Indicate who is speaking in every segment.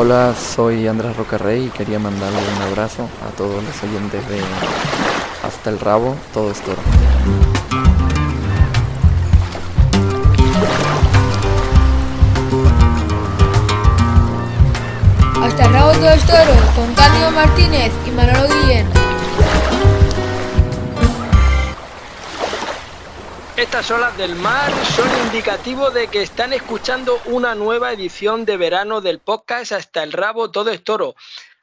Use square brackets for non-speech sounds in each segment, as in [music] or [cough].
Speaker 1: Hola, soy Andrés Rocarrey y quería mandarle un abrazo a todos los oyentes de Hasta el Rabo, todo es toro.
Speaker 2: Hasta el Rabo, todo es toro, con Cándido Martínez y Manolo Guillén.
Speaker 3: Estas olas del mar son indicativo de que están escuchando una nueva edición de verano del podcast Hasta el rabo todo es toro.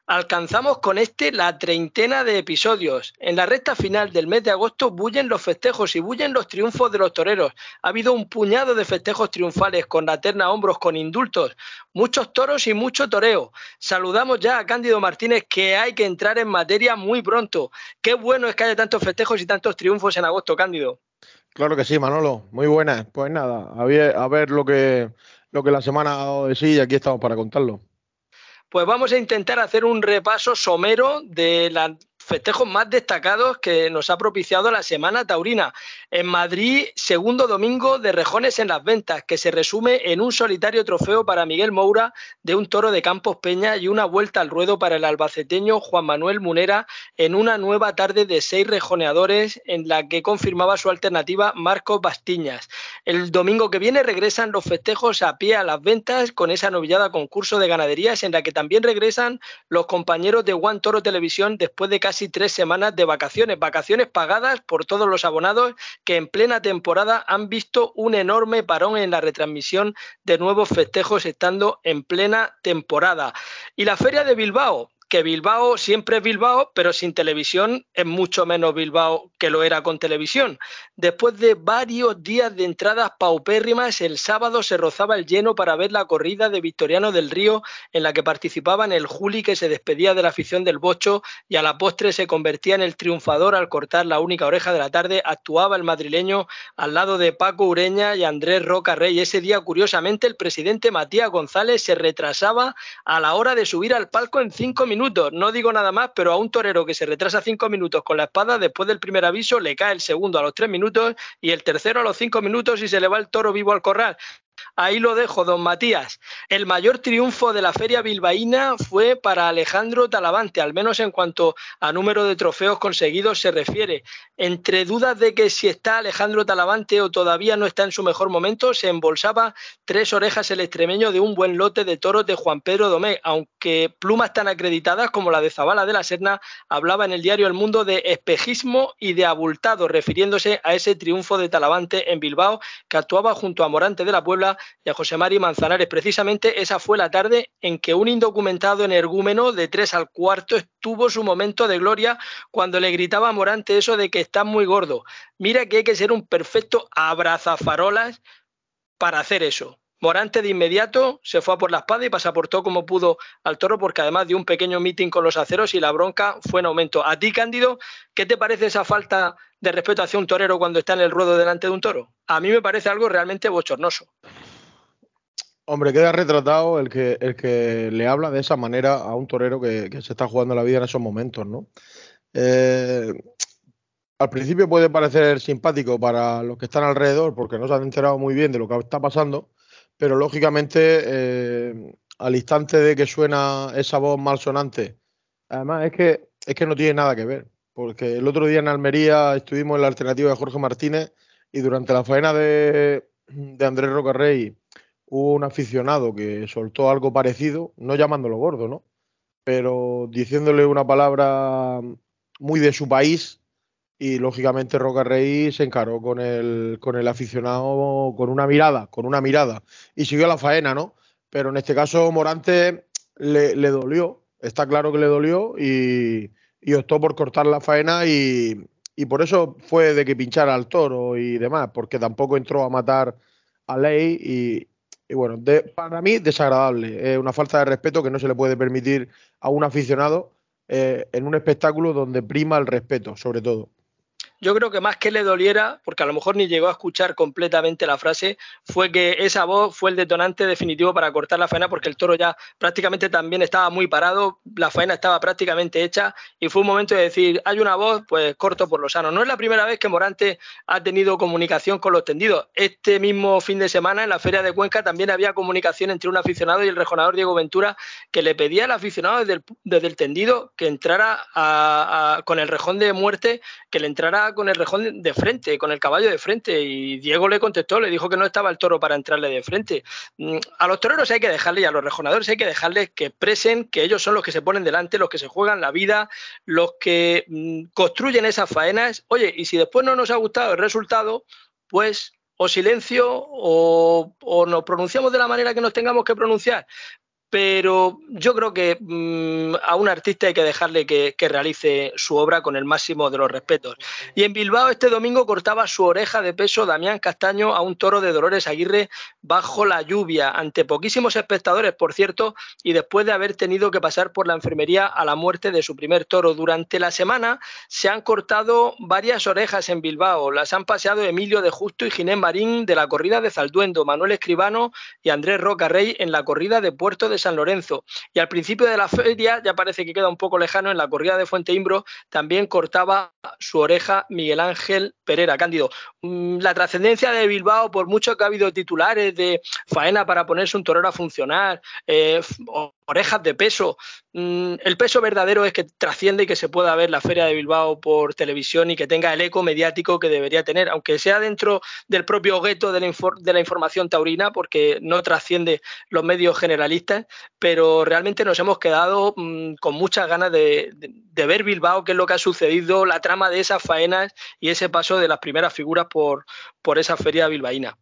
Speaker 3: Alcanzamos con este la treintena de episodios. En la recta final del mes de agosto bullen los festejos y bullen los triunfos de los toreros. Ha habido un puñado de festejos triunfales con la terna hombros, con indultos, muchos toros y mucho toreo. Saludamos ya a Cándido Martínez que hay que entrar en materia muy pronto. Qué bueno es que haya tantos festejos y tantos triunfos en agosto, Cándido.
Speaker 4: Claro que sí, Manolo. Muy buenas. Pues nada, a ver, lo que lo que la semana ha dado de sí y aquí estamos para contarlo.
Speaker 3: Pues vamos a intentar hacer un repaso somero de la festejos más destacados que nos ha propiciado la Semana Taurina. En Madrid, segundo domingo de Rejones en las Ventas, que se resume en un solitario trofeo para Miguel Moura de un toro de Campos Peña y una vuelta al ruedo para el albaceteño Juan Manuel Munera en una nueva tarde de seis rejoneadores en la que confirmaba su alternativa Marcos Bastiñas. El domingo que viene regresan los festejos a pie a las ventas con esa novillada concurso de ganaderías en la que también regresan los compañeros de One Toro Televisión después de casi casi tres semanas de vacaciones, vacaciones pagadas por todos los abonados que en plena temporada han visto un enorme parón en la retransmisión de nuevos festejos estando en plena temporada. Y la feria de Bilbao, que Bilbao siempre es Bilbao, pero sin televisión es mucho menos Bilbao que lo era con televisión. Después de varios días de entradas paupérrimas, el sábado se rozaba el lleno para ver la corrida de Victoriano del Río, en la que participaban el Juli que se despedía de la afición del Bocho y a la postre se convertía en el triunfador al cortar la única oreja de la tarde. Actuaba el madrileño al lado de Paco Ureña y Andrés Roca Rey. Ese día, curiosamente, el presidente Matías González se retrasaba a la hora de subir al palco en cinco minutos No digo nada más, pero a un torero que se retrasa cinco minutos con la espada, después del primer aviso, le cae el segundo a los tres minutos y el tercero a los cinco minutos y se le va el toro vivo al corral. Ahí lo dejo, don Matías. El mayor triunfo de la feria bilbaína fue para Alejandro Talavante, al menos en cuanto a número de trofeos conseguidos se refiere. Entre dudas de que si está Alejandro Talavante o todavía no está en su mejor momento, se embolsaba tres orejas el extremeño de un buen lote de toros de Juan Pedro Domé, aunque plumas tan acreditadas como la de Zabala de la Serna hablaba en el diario El Mundo de espejismo y de abultado, refiriéndose a ese triunfo de Talavante en Bilbao, que actuaba junto a Morante de la Puebla y a José Mari Manzanares. Precisamente esa fue la tarde en que un indocumentado energúmeno de tres al cuarto estuvo su momento de gloria cuando le gritaba a Morante eso de que está muy gordo. Mira que hay que ser un perfecto abrazafarolas para hacer eso. Morante de inmediato se fue a por la espada y pasaportó como pudo al toro porque además dio un pequeño meeting con los aceros y la bronca fue en aumento. A ti, Cándido, ¿qué te parece esa falta de respeto hacia un torero cuando está en el ruedo delante de un toro? A mí me parece algo realmente bochornoso.
Speaker 4: Hombre, queda retratado el que, el que le habla de esa manera a un torero que, se está jugando la vida en esos momentos, ¿no? Eh, al principio puede parecer simpático para los que están alrededor porque no se han enterado muy bien de lo que está pasando, pero lógicamente eh, al instante de que suena esa voz malsonante, además es que, es que no tiene nada que ver, porque el otro día en Almería estuvimos en la alternativa de Jorge Martínez y durante la faena de, de Andrés Rocarrey hubo un aficionado que soltó algo parecido, no llamándolo gordo, ¿no? Pero diciéndole una palabra muy de su país y lógicamente Roca Rey se encaró con el, con el aficionado con una mirada, con una mirada y siguió la faena, ¿no? Pero en este caso Morante le, dolió, está claro que le dolió y, y, optó por cortar la faena y, y por eso fue de que pinchara al toro y demás, porque tampoco entró a matar a Ley y, y bueno, para mí desagradable, es una falta de respeto que no se le puede permitir a un aficionado eh, en un espectáculo donde prima el respeto, sobre todo.
Speaker 3: Yo creo que más que le doliera, porque a lo mejor ni llegó a escuchar completamente la frase, fue que esa voz fue el detonante definitivo para cortar la faena, porque el toro ya prácticamente también estaba muy parado, la faena estaba prácticamente hecha y fue un momento de decir, hay una voz, pues corto por lo sano. No es la primera vez que Morante ha tenido comunicación con los tendidos. Este mismo fin de semana en la Feria de Cuenca también había comunicación entre un aficionado y el rejonador Diego Ventura que le pedía al aficionado desde el, desde el tendido que entrara con el rejón de muerte, que le entrara con el rejón de frente, con el caballo de frente. Y Diego le contestó, le dijo que no estaba el toro para entrarle de frente. Mm, a los toreros hay que dejarle y a los rejonadores hay que dejarles que expresen que ellos son los que se ponen delante, los que se juegan la vida, los que mm, construyen esas faenas. Oye, y si después no nos ha gustado el resultado, pues o silencio o, o, nos pronunciamos de la manera que nos tengamos que pronunciar pero yo creo que mmm, a un artista hay que dejarle que, realice su obra con el máximo de los respetos. Y en Bilbao este domingo cortaba su oreja de peso Damián Castaño a un toro de Dolores Aguirre bajo la lluvia, ante poquísimos espectadores, por cierto, y después de haber tenido que pasar por la enfermería a la muerte de su primer toro. Durante la semana se han cortado varias orejas en Bilbao. Las han paseado Emilio de Justo y Ginés Marín de la corrida de Zalduendo, Manuel Escribano y Andrés Roca Rey en la corrida de Puerto de San Lorenzo. Y al principio de la feria, ya parece que queda un poco lejano, en la corrida de Fuente Imbro también cortaba su oreja Miguel Ángel Pereira. Cándido, mm, la trascendencia de Bilbao, por mucho que ha habido titulares de faena para ponerse un torero a funcionar, eh, orejas de peso. Mm, el peso verdadero es que trasciende y que se pueda ver la Feria de Bilbao por televisión y que tenga el eco mediático que debería tener, aunque sea dentro del propio gueto de la, de la información taurina, porque no trasciende los medios generalistas, pero realmente nos hemos quedado mmm, con muchas ganas de, de, de, ver Bilbao, qué es lo que ha sucedido, la trama de esas faenas y ese paso de las primeras figuras por, por esa feria bilbaína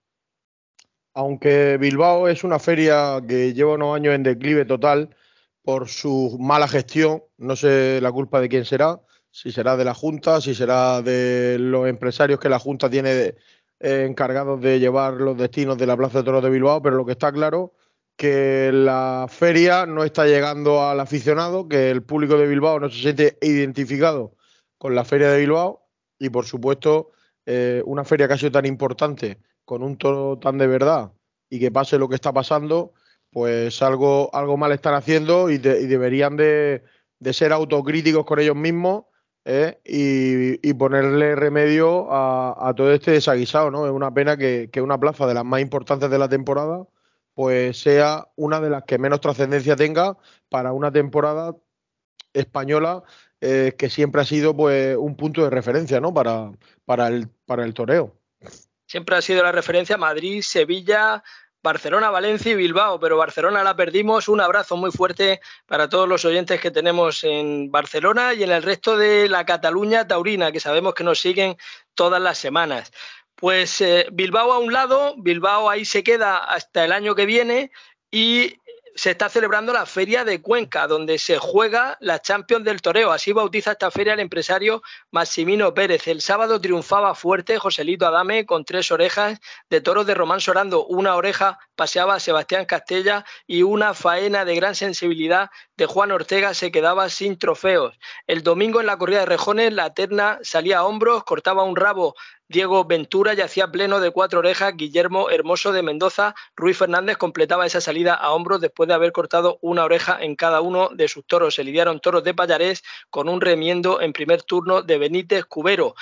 Speaker 4: aunque Bilbao es una feria que lleva unos años en declive total por su mala gestión, no sé la culpa de quién será, si será de la Junta, si será de los empresarios que la Junta tiene eh, encargados de llevar los destinos de la Plaza de Toros de Bilbao, pero lo que está claro que la feria no está llegando al aficionado, que el público de Bilbao no se siente identificado con la feria de Bilbao y por supuesto eh, una feria que ha sido tan importante con un toro tan de verdad y que pase lo que está pasando, pues algo, algo mal están haciendo y, de, y deberían de, ser autocríticos con ellos mismos ¿eh? y, ponerle remedio a, todo este desaguisado. ¿no? Es una pena que, que, una plaza de las más importantes de la temporada pues sea una de las que menos trascendencia tenga para una temporada española eh, que siempre ha sido pues un punto de referencia ¿no? para, para, el, para el toreo
Speaker 3: siempre ha sido la referencia Madrid, Sevilla, Barcelona, Valencia y Bilbao, pero Barcelona la perdimos. Un abrazo muy fuerte para todos los oyentes que tenemos en Barcelona y en el resto de la Cataluña taurina, que sabemos que nos siguen todas las semanas. Pues eh, Bilbao a un lado, Bilbao ahí se queda hasta el año que viene y se está celebrando la Feria de Cuenca, donde se juega la Champions del Toreo. Así bautiza esta feria el empresario Massimino Pérez. El sábado triunfaba fuerte Joselito Adame con tres orejas de toros de Román Sorando. Una oreja paseaba Sebastián Castella y una faena de gran sensibilidad de Juan Ortega se quedaba sin trofeos. El domingo en la corrida de rejones la terna salía a hombros, cortaba un rabo Diego Ventura y hacía pleno de cuatro orejas Guillermo Hermoso de Mendoza. Ruiz Fernández completaba esa salida a hombros después de haber cortado una oreja en cada uno de sus toros. Se lidiaron toros de Payarés con un remiendo en primer turno de Benítez Cubero.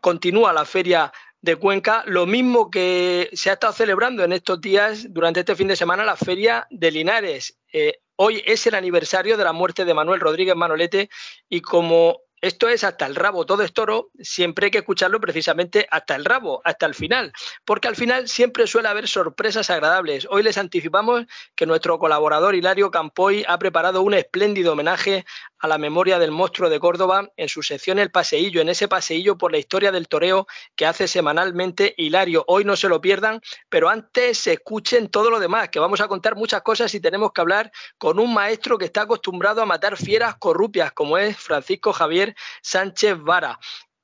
Speaker 3: Continúa la feria de Cuenca, lo mismo que se ha estado celebrando en estos días, durante este fin de semana, la feria de Linares. Eh, hoy es el aniversario de la muerte de Manuel Rodríguez Manolete y como esto es hasta el rabo, todo es toro, siempre hay que escucharlo precisamente hasta el rabo, hasta el final, porque al final siempre suele haber sorpresas agradables. Hoy les anticipamos que nuestro colaborador Hilario Campoy ha preparado un espléndido homenaje a la memoria del monstruo de Córdoba en su sección El Paseillo, en ese paseillo por la historia del toreo que hace semanalmente Hilario. Hoy no se lo pierdan, pero antes escuchen todo lo demás, que vamos a contar muchas cosas y tenemos que hablar con un maestro que está acostumbrado a matar fieras corrupias, como es Francisco Javier Sánchez Vara.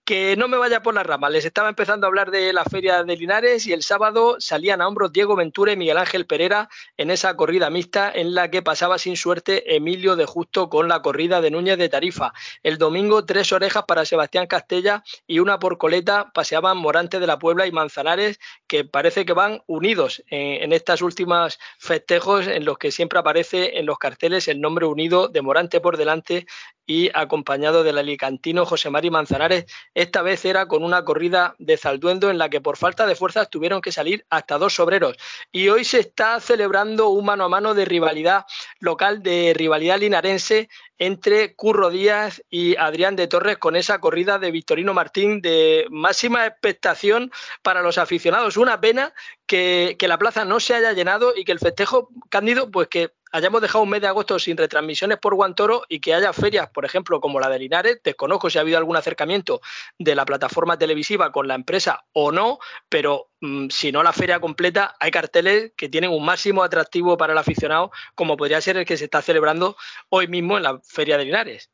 Speaker 3: que no me vaya por las ramas. Les estaba empezando a hablar de la Feria de Linares y el sábado salían a hombros Diego Ventura y Miguel Ángel Pereira en esa corrida mixta en la que pasaba sin suerte Emilio de Justo con la corrida de Núñez de Tarifa. El domingo tres orejas para Sebastián Castella y una por coleta paseaban Morante de la Puebla y Manzanares que parece que van unidos en, en estas últimas festejos en los que siempre aparece en los carteles el nombre unido de Morante por delante y acompañado del alicantino José Mari Manzanares. Esta vez era con una corrida de Zalduendo en la que por falta de fuerzas tuvieron que salir hasta dos sobreros. Y hoy se está celebrando un mano a mano de rivalidad local, de rivalidad linarense entre Curro Díaz y Adrián de Torres con esa corrida de Victorino Martín de máxima expectación para los aficionados. Una pena que, que la plaza no se haya llenado y que el festejo cándido, pues que hayamos dejado un mes de agosto sin retransmisiones por Guantoro y que haya ferias, por ejemplo, como la de Linares. Desconozco si ha habido algún acercamiento de la plataforma televisiva con la empresa o no, pero mm, si no la feria completa, hay carteles que tienen un máximo atractivo para el aficionado, como podría ser el que se está celebrando hoy mismo en la Feria de Linares.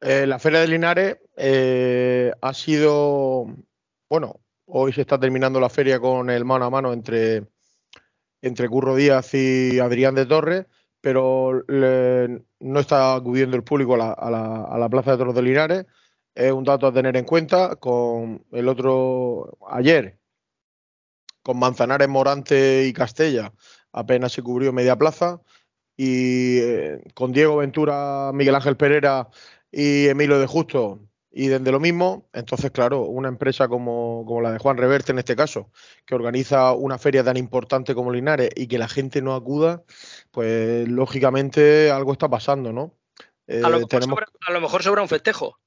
Speaker 4: Eh, la Feria de Linares eh, ha sido, bueno, hoy se está terminando la feria con el mano a mano entre entre Curro Díaz y Adrián de Torres, pero no está acudiendo el público a la, Plaza de Toros de Linares. Es un dato a tener en cuenta. Con el otro, ayer, con Manzanares, Morante y Castella, apenas se cubrió media plaza. Y eh, con Diego Ventura, Miguel Ángel Pereira y Emilio de Justo, y desde lo mismo, entonces, claro, una empresa como, la de Juan Reverte en este caso, que organiza una feria tan importante como Linares y que la gente no acuda, pues lógicamente algo está pasando, ¿no?
Speaker 3: a, lo eh, mejor sobra, un festejo,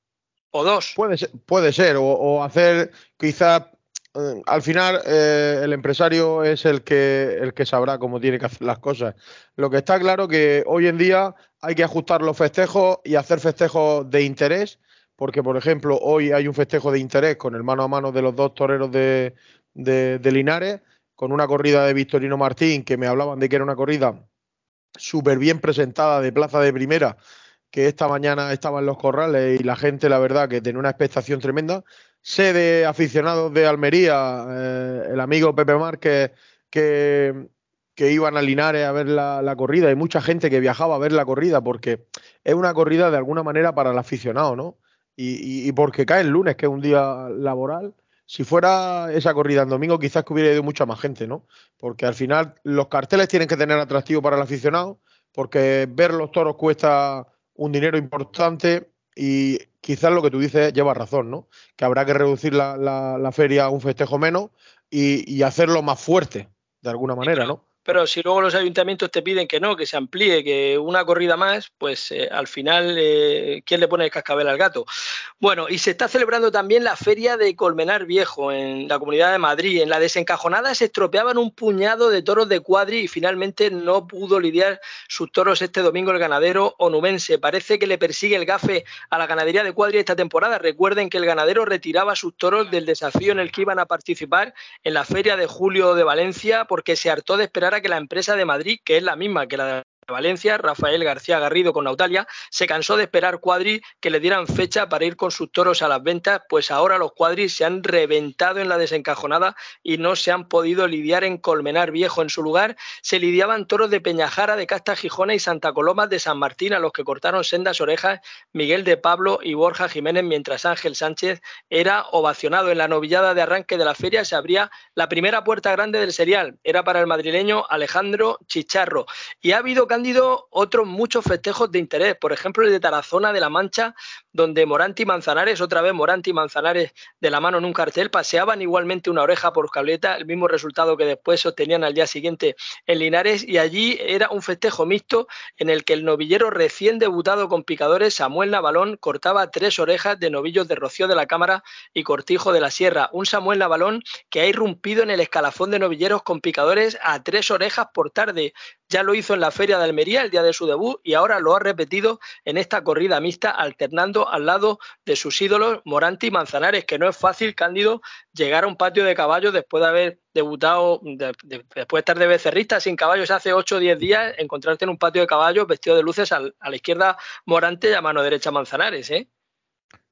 Speaker 3: o dos.
Speaker 4: Puede ser, puede ser o, hacer quizás eh, al final eh, el empresario es el que el que sabrá cómo tiene que hacer las cosas. Lo que está claro que hoy en día hay que ajustar los festejos y hacer festejos de interés porque, por ejemplo, hoy hay un festejo de interés con el mano a mano de los dos toreros de, Linares, con una corrida de Victorino Martín, que me hablaban de que era una corrida súper bien presentada de plaza de primera, que esta mañana estaba en los corrales y la gente, la verdad, que tenía una expectación tremenda. Sé de aficionados de Almería, eh, el amigo Pepe Márquez, que, que iban a Linares a ver la, corrida y mucha gente que viajaba a ver la corrida porque es una corrida de alguna manera para el aficionado, ¿no? Y, porque cae el lunes, que es un día laboral. Si fuera esa corrida en domingo, quizás que hubiera ido mucha más gente, ¿no? Porque al final los carteles tienen que tener atractivo para el aficionado, porque ver los toros cuesta un dinero importante y quizás lo que tú dices lleva razón, ¿no? Que habrá que reducir la, la, feria a un festejo menos y, y, hacerlo más fuerte, de alguna manera, ¿no?
Speaker 3: Pero si luego los ayuntamientos te piden que no, que se amplíe, que una corrida más, pues eh, al final, eh, ¿quién le pone el cascabel al gato? Bueno, y se está celebrando también la feria de Colmenar Viejo en la Comunidad de Madrid. En la desencajonada se estropeaban un puñado de toros de cuadri y finalmente no pudo lidiar sus toros este domingo el ganadero onubense. Parece que le persigue el gafe a la ganadería de cuadri esta temporada. Recuerden que el ganadero retiraba sus toros del desafío en el que iban a participar en la feria de julio de Valencia porque se hartó de esperar que la empresa de Madrid, que es la misma que la de Valencia, Rafael García Garrido con Nautalia, se cansó de esperar cuadris que le dieran fecha para ir con sus toros a las ventas, pues ahora los cuadris se han reventado en la desencajonada y no se han podido lidiar en Colmenar Viejo. En su lugar se lidiaban toros de Peñajara, de Casta Gijona y Santa Coloma de San Martín, a los que cortaron sendas orejas Miguel de Pablo y Borja Jiménez, mientras Ángel Sánchez era ovacionado. En la novillada de arranque de la feria se abría la primera puerta grande del serial. Era para el madrileño Alejandro Chicharro. Y ha habido Cándido otros muchos festejos de interés, por ejemplo el de Tarazona de la Mancha, donde Moranti y Manzanares, otra vez Moranti y Manzanares de la mano en un cartel, paseaban igualmente una oreja por cableta, el mismo resultado que después sostenían al día siguiente en Linares, y allí era un festejo mixto en el que el novillero recién debutado con picadores, Samuel Navalón, cortaba tres orejas de novillos de Rocío de la Cámara y Cortijo de la Sierra. Un Samuel Navalón que ha irrumpido en el escalafón de novilleros con picadores a tres orejas por tarde. Ya lo hizo en la Feria de Almería el día de su debut y ahora lo ha repetido en esta corrida mixta, alternando al lado de sus ídolos Moranti y Manzanares, que no es fácil, Cándido, llegar a un patio de caballos después de haber debutado, después de estar de becerrista sin caballos hace 8 o 10 días, encontrarte en un patio de caballos vestido de luces a la izquierda Morante y a mano derecha Manzanares, ¿eh?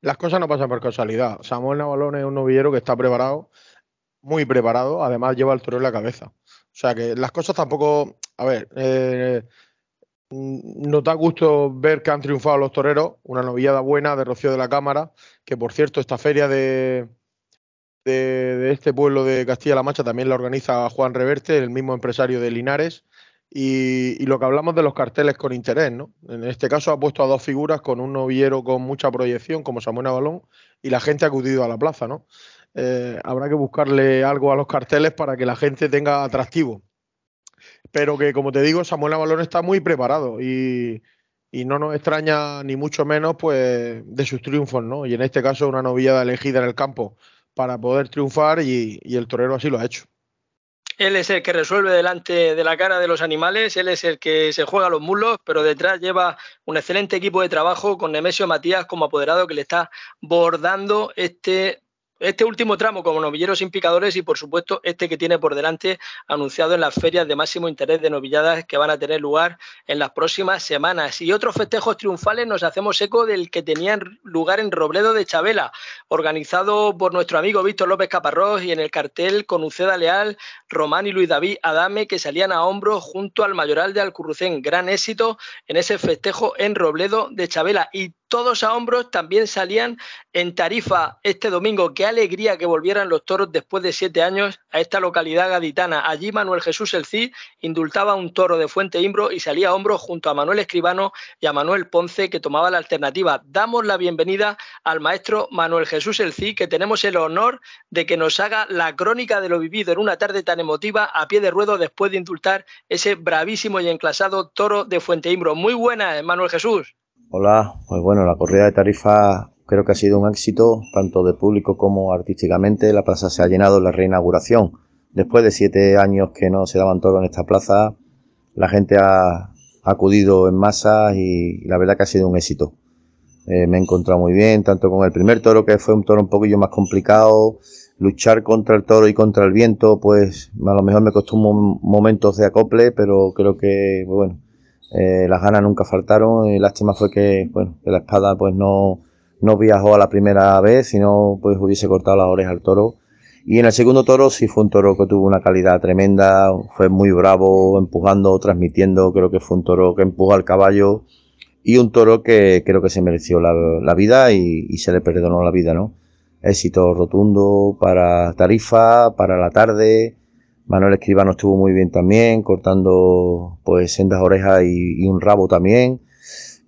Speaker 4: las cosas no pasan por casualidad. Samuel Navalón es un novillero que está preparado, muy preparado, además lleva el toro en la cabeza. O sea que las cosas tampoco, a ver, eh, nos da gusto ver que han triunfado los toreros, una novillada buena de Rocío de la Cámara, que por cierto esta feria de, de, este pueblo de Castilla-La Mancha también la organiza Juan Reverte, el mismo empresario de Linares. Y, lo que hablamos de los carteles con interés, ¿no? En este caso ha puesto a dos figuras con un novillero con mucha proyección, como Samuel Balón, y la gente ha acudido a la plaza, ¿no? Eh, habrá que buscarle algo a los carteles para que la gente tenga atractivo. Pero que, como te digo, Samuel Balón está muy preparado y, y no nos extraña ni mucho menos pues de sus triunfos, ¿no? Y en este caso una novillada elegida en el campo para poder triunfar y, el torero así lo ha hecho.
Speaker 3: Él es el que resuelve delante de la cara de los animales, él es el que se juega los mulos, pero detrás lleva un excelente equipo de trabajo con Nemesio Matías como apoderado que le está bordando este este último tramo como novilleros sin picadores y por supuesto este que tiene por delante anunciado en las ferias de máximo interés de novilladas que van a tener lugar en las próximas semanas. Y otros festejos triunfales nos hacemos eco del que tenían lugar en Robledo de Chabela, organizado por nuestro amigo Víctor López Caparrós y en el cartel con Uceda Leal, Román y Luis David Adame que salían a hombros junto al mayoral de Alcurrucén. Gran éxito en ese festejo en Robledo de Chabela. Y todos a hombros también salían en Tarifa este domingo. Qué alegría que volvieran los toros después de siete años a esta localidad gaditana. Allí Manuel Jesús El Cid indultaba un toro de Fuente Imbro y salía a hombros junto a Manuel Escribano y a Manuel Ponce que tomaba la alternativa. Damos la bienvenida al maestro Manuel Jesús El Cid que tenemos el honor de que nos haga la crónica de lo vivido en una tarde tan emotiva a pie de ruedo después de indultar ese bravísimo y enclasado toro de Fuente Imbro. Muy buena, Manuel Jesús.
Speaker 5: Hola, pues bueno, la corrida de tarifa creo que ha sido un éxito, tanto de público como artísticamente. La plaza se ha llenado en la reinauguración. Después de siete años que no se daban toros en esta plaza, la gente ha acudido en masa y, la verdad que ha sido un éxito. Eh, me he encontrado muy bien, tanto con el primer toro, que fue un toro un poquillo más complicado. Luchar contra el toro y contra el viento, pues a lo mejor me costó un momentos de acople, pero creo que, bueno, eh, las ganas nunca faltaron y lástima fue que, bueno, que la espada pues no, no viajó a la primera vez, sino pues hubiese cortado las orejas al toro. Y en el segundo toro sí fue un toro que tuvo una calidad tremenda, fue muy bravo, empujando, transmitiendo, creo que fue un toro que empujó al caballo y un toro que creo que se mereció la, vida y, y, se le perdonó la vida, ¿no? Éxito rotundo para Tarifa, para la tarde, Manuel Escribano estuvo muy bien también, cortando pues sendas orejas y, un rabo también.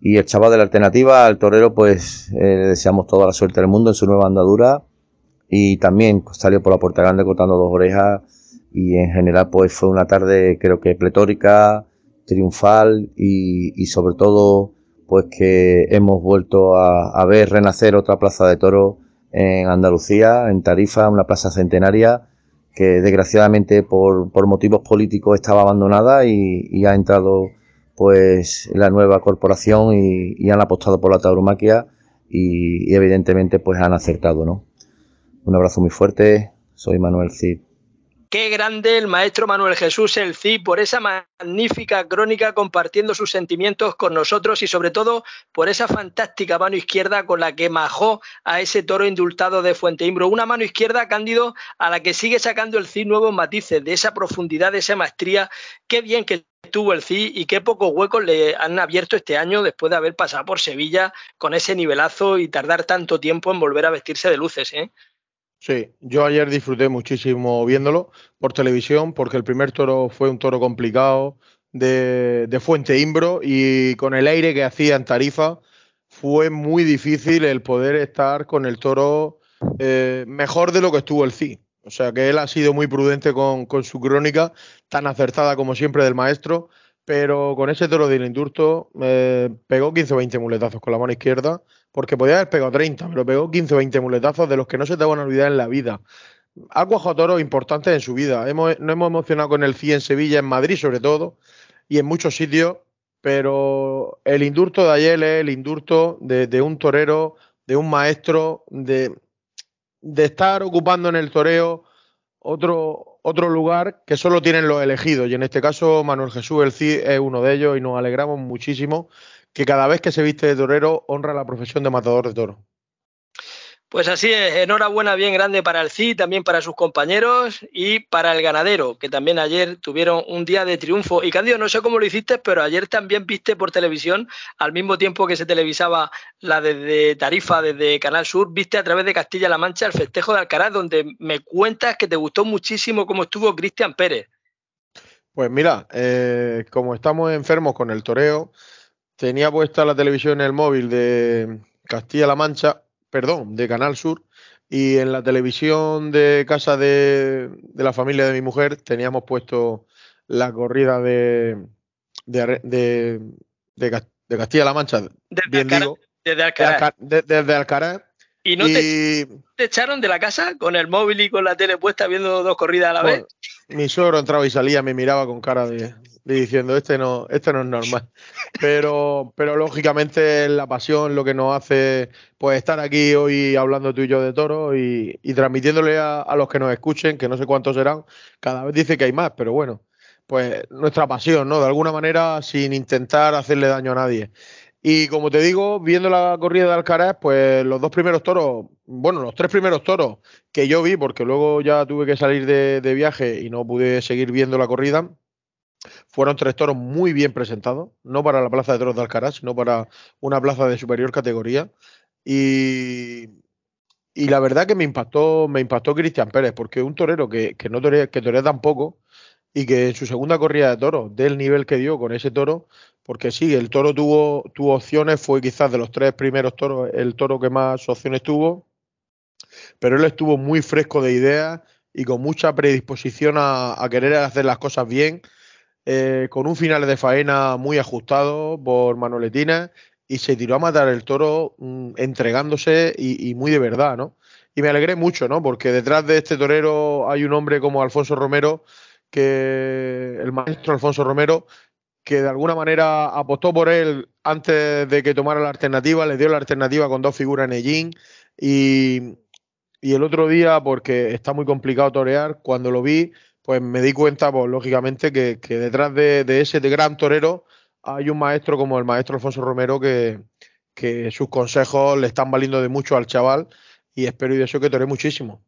Speaker 5: Y el chaval de la alternativa, al torero, pues eh, le deseamos toda la suerte del mundo en su nueva andadura. Y también salió por la puerta grande cortando dos orejas. Y en general, pues fue una tarde, creo que pletórica, triunfal y, sobre todo, pues que hemos vuelto a, a ver renacer otra plaza de toro en Andalucía, en Tarifa, una plaza centenaria que desgraciadamente por, por motivos políticos estaba abandonada y, ha entrado pues la nueva corporación y, han apostado por la tauromaquia y, evidentemente pues han acertado, ¿no? Un abrazo muy fuerte, soy Manuel Cid.
Speaker 3: Qué grande el maestro Manuel Jesús El Cid por esa magnífica crónica compartiendo sus sentimientos con nosotros y sobre todo por esa fantástica mano izquierda con la que majó a ese toro indultado de Fuente Imbro. Una mano izquierda, Cándido, a la que sigue sacando el Cid nuevos matices de esa profundidad, de esa maestría. Qué bien que tuvo el Cid y qué pocos huecos le han abierto este año después de haber pasado por Sevilla con ese nivelazo y tardar tanto tiempo en volver a vestirse de luces. ¿eh?
Speaker 4: Sí, yo ayer disfruté muchísimo viéndolo por televisión porque el primer toro fue un toro complicado de, Fuente Imbro y con el aire que hacía en Tarifa fue muy difícil el poder estar con el toro eh, mejor de lo que estuvo el CI. O sea que él ha sido muy prudente con, su crónica, tan acertada como siempre del maestro, pero con ese toro del indurto eh, pegó 15 o 20 muletazos con la mano izquierda porque podía haber pegado 30, pero pegó 15 o 20 muletazos de los que no se te van a olvidar en la vida. Ha cuajado toros importantes en su vida. Hemos, nos hemos emocionado con el CI en Sevilla, en Madrid sobre todo, y en muchos sitios, pero el indurto de ayer es el indurto de, un torero, de un maestro, de, de estar ocupando en el toreo otro, otro lugar que solo tienen los elegidos. Y en este caso, Manuel Jesús El Cid es uno de ellos y nos alegramos muchísimo que cada vez que se viste de torero honra la profesión de matador de toro.
Speaker 3: Pues así es, enhorabuena bien grande para el CI, también para sus compañeros y para el ganadero, que también ayer tuvieron un día de triunfo. Y Candido, no sé cómo lo hiciste, pero ayer también viste por televisión, al mismo tiempo que se televisaba la desde Tarifa, desde Canal Sur, viste a través de Castilla-La Mancha el festejo de Alcaraz, donde me cuentas que te gustó muchísimo cómo estuvo Cristian Pérez.
Speaker 4: Pues mira, eh, como estamos enfermos con el toreo, tenía puesta la televisión en el móvil de Castilla-La Mancha perdón, de Canal Sur, y en la televisión de casa de, la familia de mi mujer teníamos puesto la corrida de, de, de, Castilla-La Mancha,
Speaker 3: desde desde Alcaraz.
Speaker 4: desde Alcaraz.
Speaker 3: ¿Y no Te, echaron de la casa con el móvil y con la tele puesta viendo dos corridas a la vez?
Speaker 4: Mi suegro entraba y salía, me miraba con cara de, diciendo este no, este no es normal. [laughs] Pero, pero lógicamente la pasión lo que nos hace pues estar aquí hoy hablando tú y yo de toro y, transmitiéndole a, los que nos escuchen, que no sé cuántos serán, cada vez dice que hay más, pero bueno, pues nuestra pasión, ¿no? De alguna manera sin intentar hacerle daño a nadie. Y como te digo, viendo la corrida de Alcaraz, pues los dos primeros toros, bueno, los tres primeros toros que yo vi, porque luego ya tuve que salir de, de viaje y no pude seguir viendo la corrida, fueron tres toros muy bien presentados, no para la plaza de toros de Alcaraz, sino para una plaza de superior categoría. Y, y la verdad que me impactó, me impactó Cristian Pérez, porque un torero que, que no torea, que torea tan poco y que en su segunda corrida de toros del nivel que dio con ese toro, porque sí, el toro tuvo, tuvo opciones, fue quizás de los tres primeros toros el toro que más opciones tuvo, pero él estuvo muy fresco de ideas y con mucha predisposición a querer hacer las cosas bien eh, con un final de faena muy ajustado por Manoletina y se tiró a matar el toro mm, entregándose y, muy de verdad, ¿no? Y me alegré mucho, ¿no? Porque detrás de este torero hay un hombre como Alfonso Romero, que el maestro Alfonso Romero, que de alguna manera apostó por él antes de que tomara la alternativa, le dio la alternativa con dos figuras en Ellín y, y el otro día, porque está muy complicado torear, cuando lo vi, pues me di cuenta, pues lógicamente, que, detrás de, ese gran torero hay un maestro como el maestro Alfonso Romero que, que sus consejos le están valiendo de mucho al chaval y espero y deseo que tore muchísimo.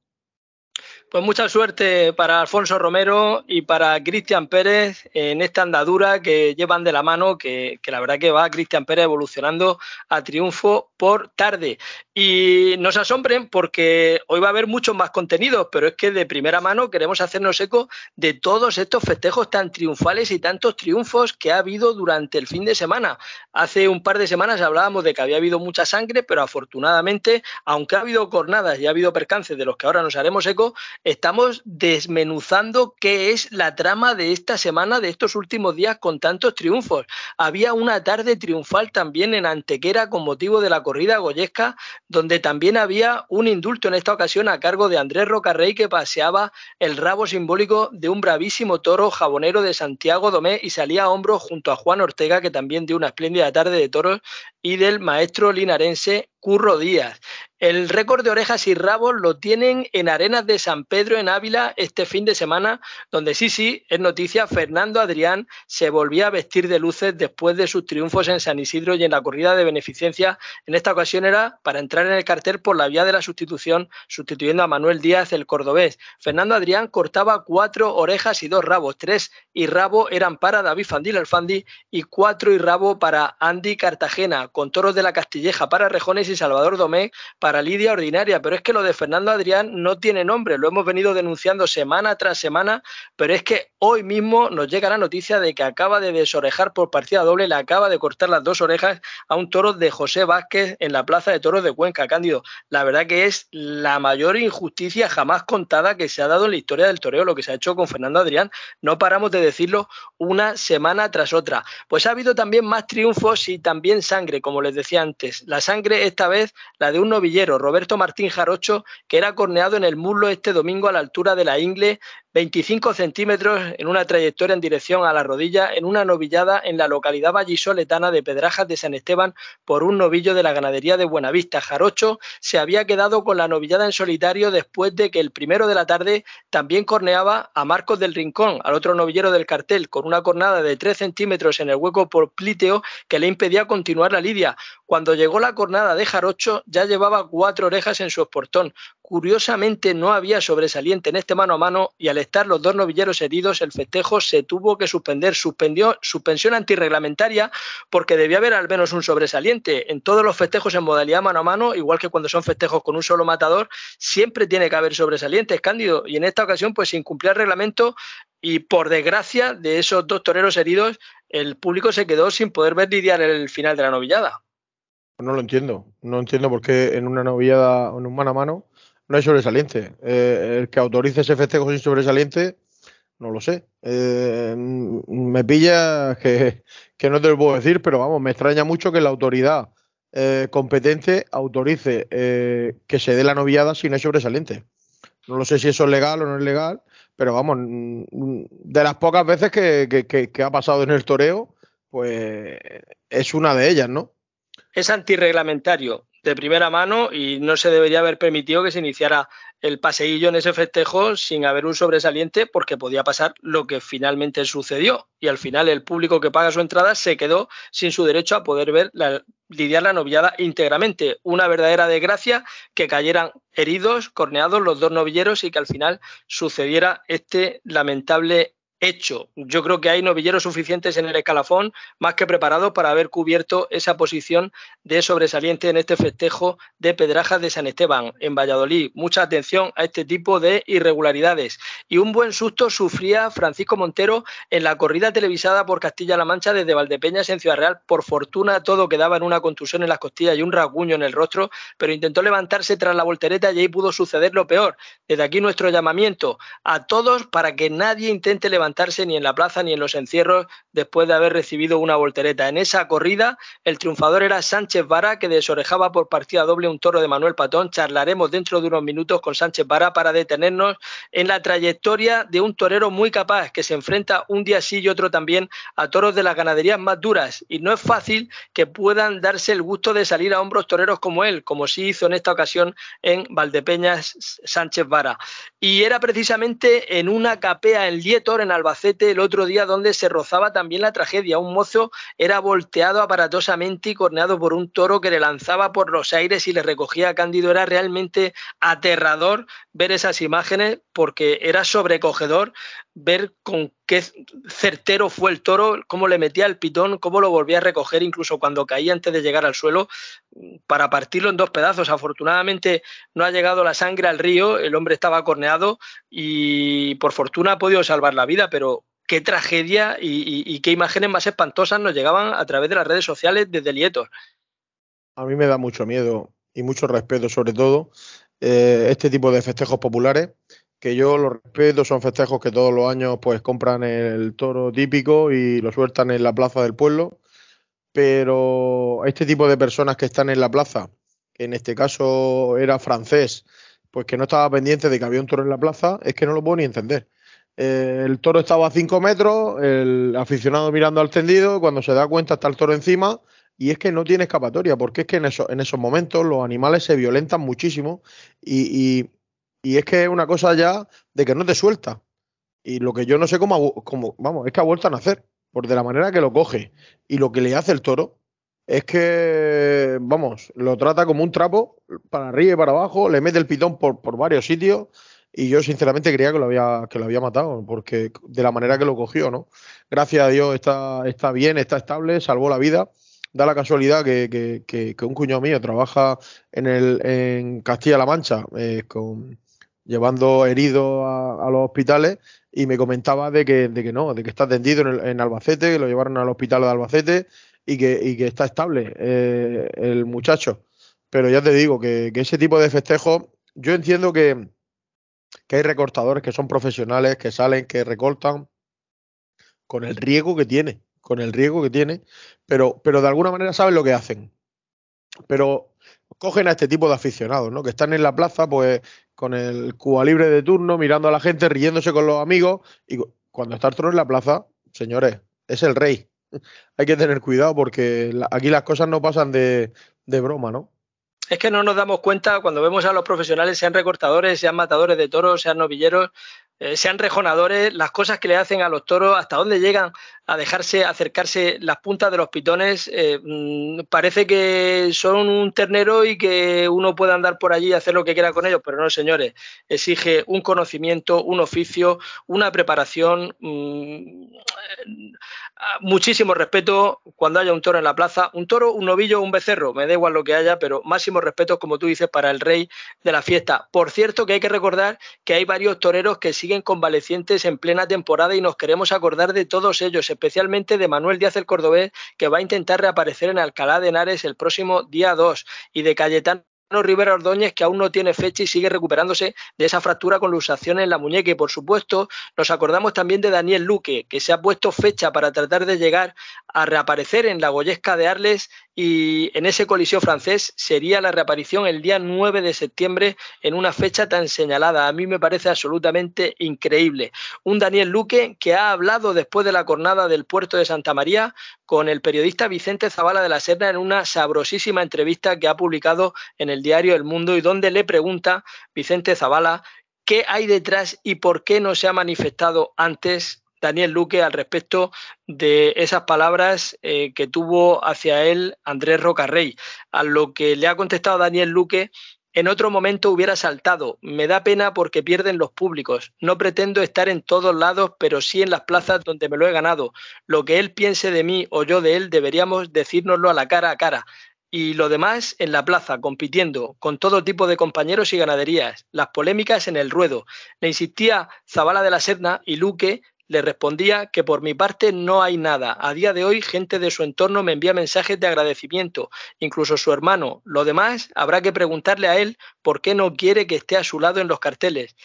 Speaker 3: Pues mucha suerte para Alfonso Romero y para Cristian Pérez en esta andadura que llevan de la mano, que, la verdad que va Cristian Pérez evolucionando a triunfo por tarde. Y no se asombren porque hoy va a haber muchos más contenidos, pero es que de primera mano queremos hacernos eco de todos estos festejos tan triunfales y tantos triunfos que ha habido durante el fin de semana. Hace un par de semanas hablábamos de que había habido mucha sangre, pero afortunadamente, aunque ha habido cornadas y ha habido percances de los que ahora nos haremos eco, estamos desmenuzando qué es la trama de esta semana, de estos últimos días con tantos triunfos. Había una tarde triunfal también en Antequera con motivo de la corrida goyesca, donde también había un indulto en esta ocasión a cargo de Andrés Rocarrey que paseaba el rabo simbólico de un bravísimo toro jabonero de Santiago Domé y salía a hombros junto a Juan Ortega que también dio una espléndida tarde de toros y del maestro linarense Curro Díaz. El récord de orejas y rabos lo tienen en Arenas de San Pedro en Ávila este fin de semana, donde sí, sí, es noticia, Fernando Adrián se volvía a vestir de luces después de sus triunfos en San Isidro y en la corrida de beneficencia. En esta ocasión era para entrar en el cartel por la vía de la sustitución, sustituyendo a Manuel Díaz, el cordobés. Fernando Adrián cortaba cuatro orejas y dos rabos, tres y rabo eran para David Fandil el Fandi y cuatro y rabo para Andy Cartagena, con toros de la Castilleja para Rejones y Salvador Domé para para Lidia Ordinaria, pero es que lo de Fernando Adrián no tiene nombre, lo hemos venido denunciando semana tras semana, pero es que hoy mismo nos llega la noticia de que acaba de desorejar por partida doble, le acaba de cortar las dos orejas a un toro de José Vázquez en la Plaza de Toros de Cuenca, Cándido. La verdad que es la mayor injusticia jamás contada que se ha dado en la historia del toreo, lo que se ha hecho con Fernando Adrián. No paramos de decirlo una semana tras otra. Pues ha habido también más triunfos y también sangre, como les decía antes. La sangre esta vez la de un novillero Roberto Martín Jarocho, que era corneado en el muslo este domingo a la altura de la ingle 25 centímetros en una trayectoria en dirección a la rodilla en una novillada en la localidad vallisoletana de Pedrajas de San Esteban por un novillo de la ganadería de Buenavista. Jarocho se había quedado con la novillada en solitario después de que el primero de la tarde también corneaba a Marcos del Rincón, al otro novillero del cartel, con una cornada de 3 centímetros en el hueco por plíteo que le impedía continuar la lidia Lidia. Cuando llegó la cornada de Jarocho ya llevaba cuatro orejas en su esportón. Curiosamente no había sobresaliente en este mano a mano y al estar los dos novilleros heridos el festejo se tuvo que suspender. Suspendió suspensión antirreglamentaria porque debía haber al menos un sobresaliente. En todos los festejos en modalidad mano a mano, igual que cuando son festejos con un solo matador, siempre tiene que haber sobresalientes, Cándido. Y en esta ocasión pues se incumplía el reglamento y por desgracia de esos dos toreros heridos, el público se quedó sin poder ver lidiar el final de la novillada.
Speaker 4: No lo entiendo. No entiendo por qué en una novillada, en un mano a mano, no hay sobresaliente. Eh, el que autorice ese festejo sin sobresaliente, no lo sé. Eh, me pilla que, no te lo puedo decir, pero vamos, me extraña mucho que la autoridad eh, competente autorice que se dé la novillada sin el sobresaliente. No lo sé si eso es legal o no es legal, pero vamos, de las pocas veces que, que ha pasado en el toreo, pues es una de ellas, ¿no?
Speaker 3: Es antirreglamentario de primera mano y no se debería haber permitido que se iniciara el paseillo en ese festejo sin haber un sobresaliente porque podía pasar lo que finalmente sucedió y al final el público que paga su entrada se quedó sin su derecho a poder ver la, lidiar la novillada íntegramente. Una verdadera desgracia que cayeran heridos, corneados los dos novilleros y que al final sucediera este lamentable hecho. Yo creo que hay novilleros suficientes en el escalafón, más que preparados para haber cubierto esa posición de sobresaliente en este festejo de Pedrajas de San Esteban, en Valladolid. Mucha atención a este tipo de irregularidades. Y un buen susto sufría Francisco Montero en la corrida televisada por Castilla-La Mancha desde Valdepeñas en Ciudad Real. Por fortuna todo quedaba en una contusión en las costillas y un rasguño en el rostro, pero intentó levantarse tras la voltereta y ahí pudo suceder lo peor. Desde aquí nuestro llamamiento a todos para que nadie intente levantarse ni en la plaza ni en los encierros después de haber recibido una voltereta. En esa corrida, el triunfador era Sánchez Vara, que desorejaba por partida doble un toro de Manuel Patón. Charlaremos dentro de unos minutos con Sánchez Vara para detenernos en la trayectoria de un torero muy capaz, que se enfrenta un día sí y otro también a toros de las ganaderías más duras. Y no es fácil que puedan darse el gusto de salir a hombros toreros como él, como sí hizo en esta ocasión en Valdepeñas Sánchez Vara. Y era precisamente en una capea en Lietor, en Albacete el otro día donde se rozaba también la tragedia. Un mozo era volteado aparatosamente y corneado por un toro que le lanzaba por los aires y le recogía a Cándido. Era realmente aterrador ver esas imágenes porque era sobrecogedor ver con qué certero fue el toro, cómo le metía el pitón, cómo lo volvía a recoger incluso cuando caía antes de llegar al suelo para partirlo en dos pedazos. Afortunadamente no ha llegado la sangre al río, el hombre estaba corneado y por fortuna ha podido salvar la vida, pero qué tragedia y, qué imágenes más espantosas nos llegaban a través de las redes sociales desde Lietos.
Speaker 4: A mí me da mucho miedo y mucho respeto, sobre todo, eh, este tipo de festejos populares que yo los respeto, son festejos que todos los años pues compran el toro típico y lo sueltan en la plaza del pueblo, pero este tipo de personas que están en la plaza, que en este caso era francés, pues que no estaba pendiente de que había un toro en la plaza, es que no lo puedo ni entender. Eh, el toro estaba a 5 metros, el aficionado mirando al tendido, cuando se da cuenta está el toro encima, y es que no tiene escapatoria, porque es que en, en esos momentos los animales se violentan muchísimo y es que es una cosa ya de que no te suelta. Y lo que yo no sé cómo, cómo, vamos, es que ha vuelto a nacer, por de la manera que lo coge. Y lo que le hace el toro es que, vamos, lo trata como un trapo, para arriba y para abajo, le mete el pitón por, por varios sitios. Y yo sinceramente creía que lo había, que lo había matado, porque de la manera que lo cogió, ¿no? Gracias a Dios está, está bien, está estable, salvó la vida. Da la casualidad que, que, que, un cuñado mío trabaja en, el, en Castilla-La Mancha eh, con, llevando heridos a, los hospitales y me comentaba de que, de que no, de que está atendido en, Albacete, que lo llevaron al hospital de Albacete y que, que está estable eh, el muchacho. Pero ya te digo que, ese tipo de festejos, yo entiendo que, que hay recortadores que son profesionales, que salen, que recortan con el riesgo que tiene, con el riesgo que tiene, pero, pero de alguna manera saben lo que hacen. Pero cogen a este tipo de aficionados, ¿no? Que están en la plaza, pues, con el Cuba libre de turno, mirando a la gente, riéndose con los amigos. Y cuando está Arturo en la plaza, señores, es el rey. [laughs] Hay que tener cuidado porque aquí las cosas no pasan de, de broma, ¿no?
Speaker 3: Es que no nos damos cuenta cuando vemos a los profesionales, sean recortadores, sean matadores de toros, sean novilleros, eh, sean rejonadores, las cosas que le hacen a los toros, hasta dónde llegan a dejarse acercarse las puntas de los pitones, eh, mm, parece que son un ternero y que uno puede andar por allí y hacer lo que quiera con ellos, pero no, señores, exige un conocimiento, un oficio, una preparación, mm, muchísimo respeto cuando haya un toro en la plaza, un toro, un novillo, un becerro, me da igual lo que haya, pero máximo respeto, como tú dices, para el rey de la fiesta. Por cierto, que hay que recordar que hay varios toreros que siguen convalecientes en plena temporada y nos queremos acordar de todos ellos, especialmente de Manuel Díaz el Cordobés, que va a intentar reaparecer en Alcalá de Henares el próximo día 2, y de Cayetano Rivera Ordóñez, que aún no tiene fecha y sigue recuperándose de esa fractura con luxación en la muñeca. Y por supuesto, nos acordamos también de Daniel Luque, que se ha puesto fecha para tratar de llegar a reaparecer en la Goyesca de Arles y en ese coliseo francés sería la reaparición el día 9 de septiembre en una fecha tan señalada. A mí me parece absolutamente increíble. Un Daniel Luque que ha hablado después de la jornada del puerto de Santa María con el periodista Vicente Zavala de la Serna en una sabrosísima entrevista que ha publicado en el diario El Mundo y donde le pregunta Vicente Zavala qué hay detrás y por qué no se ha manifestado antes Daniel Luque al respecto de esas palabras eh, que tuvo hacia él Andrés Rocarrey. A lo que le ha contestado Daniel Luque, en otro momento hubiera saltado. Me da pena porque pierden los públicos. No pretendo estar en todos lados, pero sí en las plazas donde me lo he ganado. Lo que él piense de mí o yo de él deberíamos decírnoslo a la cara a cara y lo demás en la plaza, compitiendo con todo tipo de compañeros y ganaderías, las polémicas en el ruedo. Le insistía Zabala de la Serna y Luque le respondía que por mi parte no hay nada. A día de hoy, gente de su entorno me envía mensajes de agradecimiento, incluso su hermano. Lo demás, habrá que preguntarle a él por qué no quiere que esté a su lado en los carteles.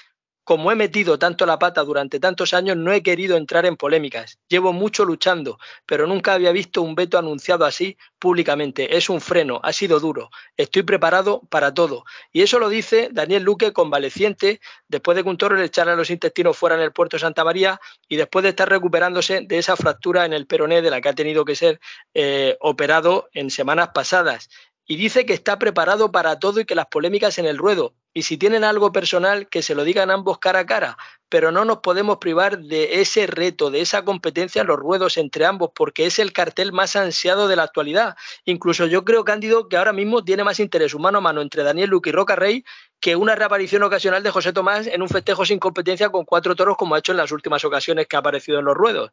Speaker 3: Como he metido tanto la pata durante tantos años, no he querido entrar en polémicas. Llevo mucho luchando, pero nunca había visto un veto anunciado así públicamente. Es un freno, ha sido duro. Estoy preparado para todo. Y eso lo dice Daniel Luque, convaleciente, después de que un toro le echara los intestinos fuera en el puerto Santa María y después de estar recuperándose de esa fractura en el peroné de la que ha tenido que ser eh, operado en semanas pasadas y dice que está preparado para todo y que las polémicas en el ruedo. Y si tienen algo personal, que se lo digan ambos cara a cara. Pero no nos podemos privar de ese reto, de esa competencia en los ruedos entre ambos, porque es el cartel más ansiado de la actualidad. Incluso yo creo, Cándido, que ahora mismo tiene más interés humano a mano entre Daniel Luque y Roca Rey que una reaparición ocasional de José Tomás en un festejo sin competencia con cuatro toros, como ha hecho en las últimas ocasiones que ha aparecido en los ruedos.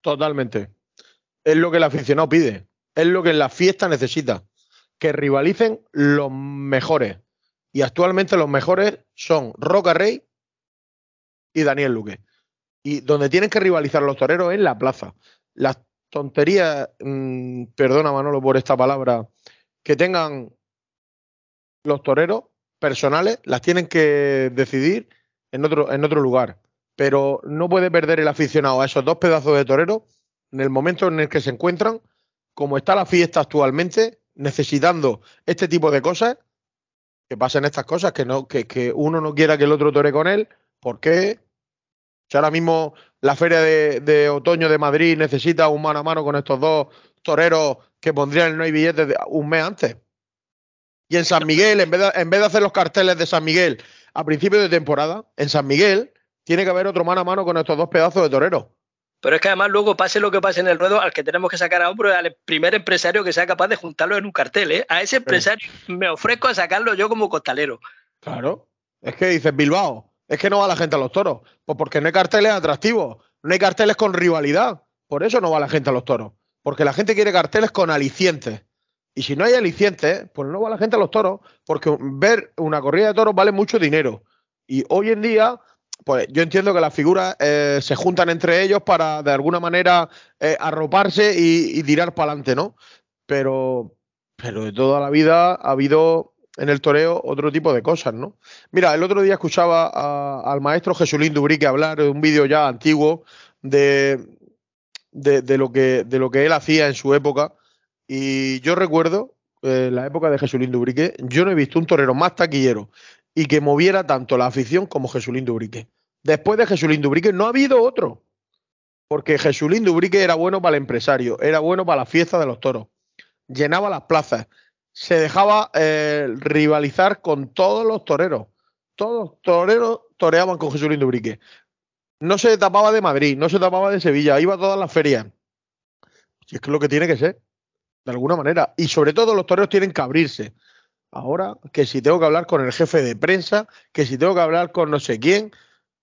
Speaker 4: Totalmente. Es lo que el aficionado pide. Es lo que la fiesta necesita que rivalicen los mejores. Y actualmente los mejores son Roca Rey y Daniel Luque. Y donde tienen que rivalizar los toreros es en la plaza. Las tonterías, mm, perdona Manolo por esta palabra, que tengan los toreros personales, las tienen que decidir en otro, en otro lugar. Pero no puede perder el aficionado a esos dos pedazos de toreros en el momento en el que se encuentran, como está la fiesta actualmente, necesitando este tipo de cosas, que pasen estas cosas, que, no, que, que uno no quiera que el otro tore con él, porque si ahora mismo la feria de, otoño de Madrid necesita un mano a mano con estos dos toreros que pondrían el no hay billetes de un mes antes. Y en San Miguel, en vez, de, en vez de hacer los carteles de San Miguel a principio de temporada, en San Miguel tiene que haber otro mano a mano con estos dos pedazos de toreros.
Speaker 3: Pero es que además luego pase lo que pase en el ruedo, al que tenemos que sacar a hombro al primer empresario que sea capaz de juntarlo en un cartel. ¿eh? A ese empresario me ofrezco a sacarlo yo como costalero.
Speaker 4: Claro. Es que dices Bilbao, es que no va la gente a los toros. Pues porque no hay carteles atractivos, no hay carteles con rivalidad. Por eso no va la gente a los toros. Porque la gente quiere carteles con alicientes. Y si no hay alicientes, pues no va la gente a los toros. Porque ver una corrida de toros vale mucho dinero. Y hoy en día pues yo entiendo que las figuras eh, se juntan entre ellos para de alguna manera eh, arroparse y, tirar para adelante, ¿no? Pero, pero de toda la vida ha habido en el toreo otro tipo de cosas, ¿no? Mira, el otro día escuchaba al maestro Jesulín Dubrique hablar de un vídeo ya antiguo de, de, lo que, de lo que él hacía en su época. Y yo recuerdo, eh, la época de Jesulín Dubrique, yo no he visto un torero más taquillero y que moviera tanto la afición como Jesulín Dubrique. Después de Jesulín Dubrique no ha habido otro. Porque Jesulín Dubrique era bueno para el empresario, era bueno para la fiesta de los toros. Llenaba las plazas, se dejaba eh, rivalizar con todos los toreros. Todos toreros, toreaban con Jesulín Ubrique. No se tapaba de Madrid, no se tapaba de Sevilla, iba a todas las ferias. Y es que es lo que tiene que ser, de alguna manera. Y sobre todo los toreros tienen que abrirse. Ahora, que si tengo que hablar con el jefe de prensa, que si tengo que hablar con no sé quién.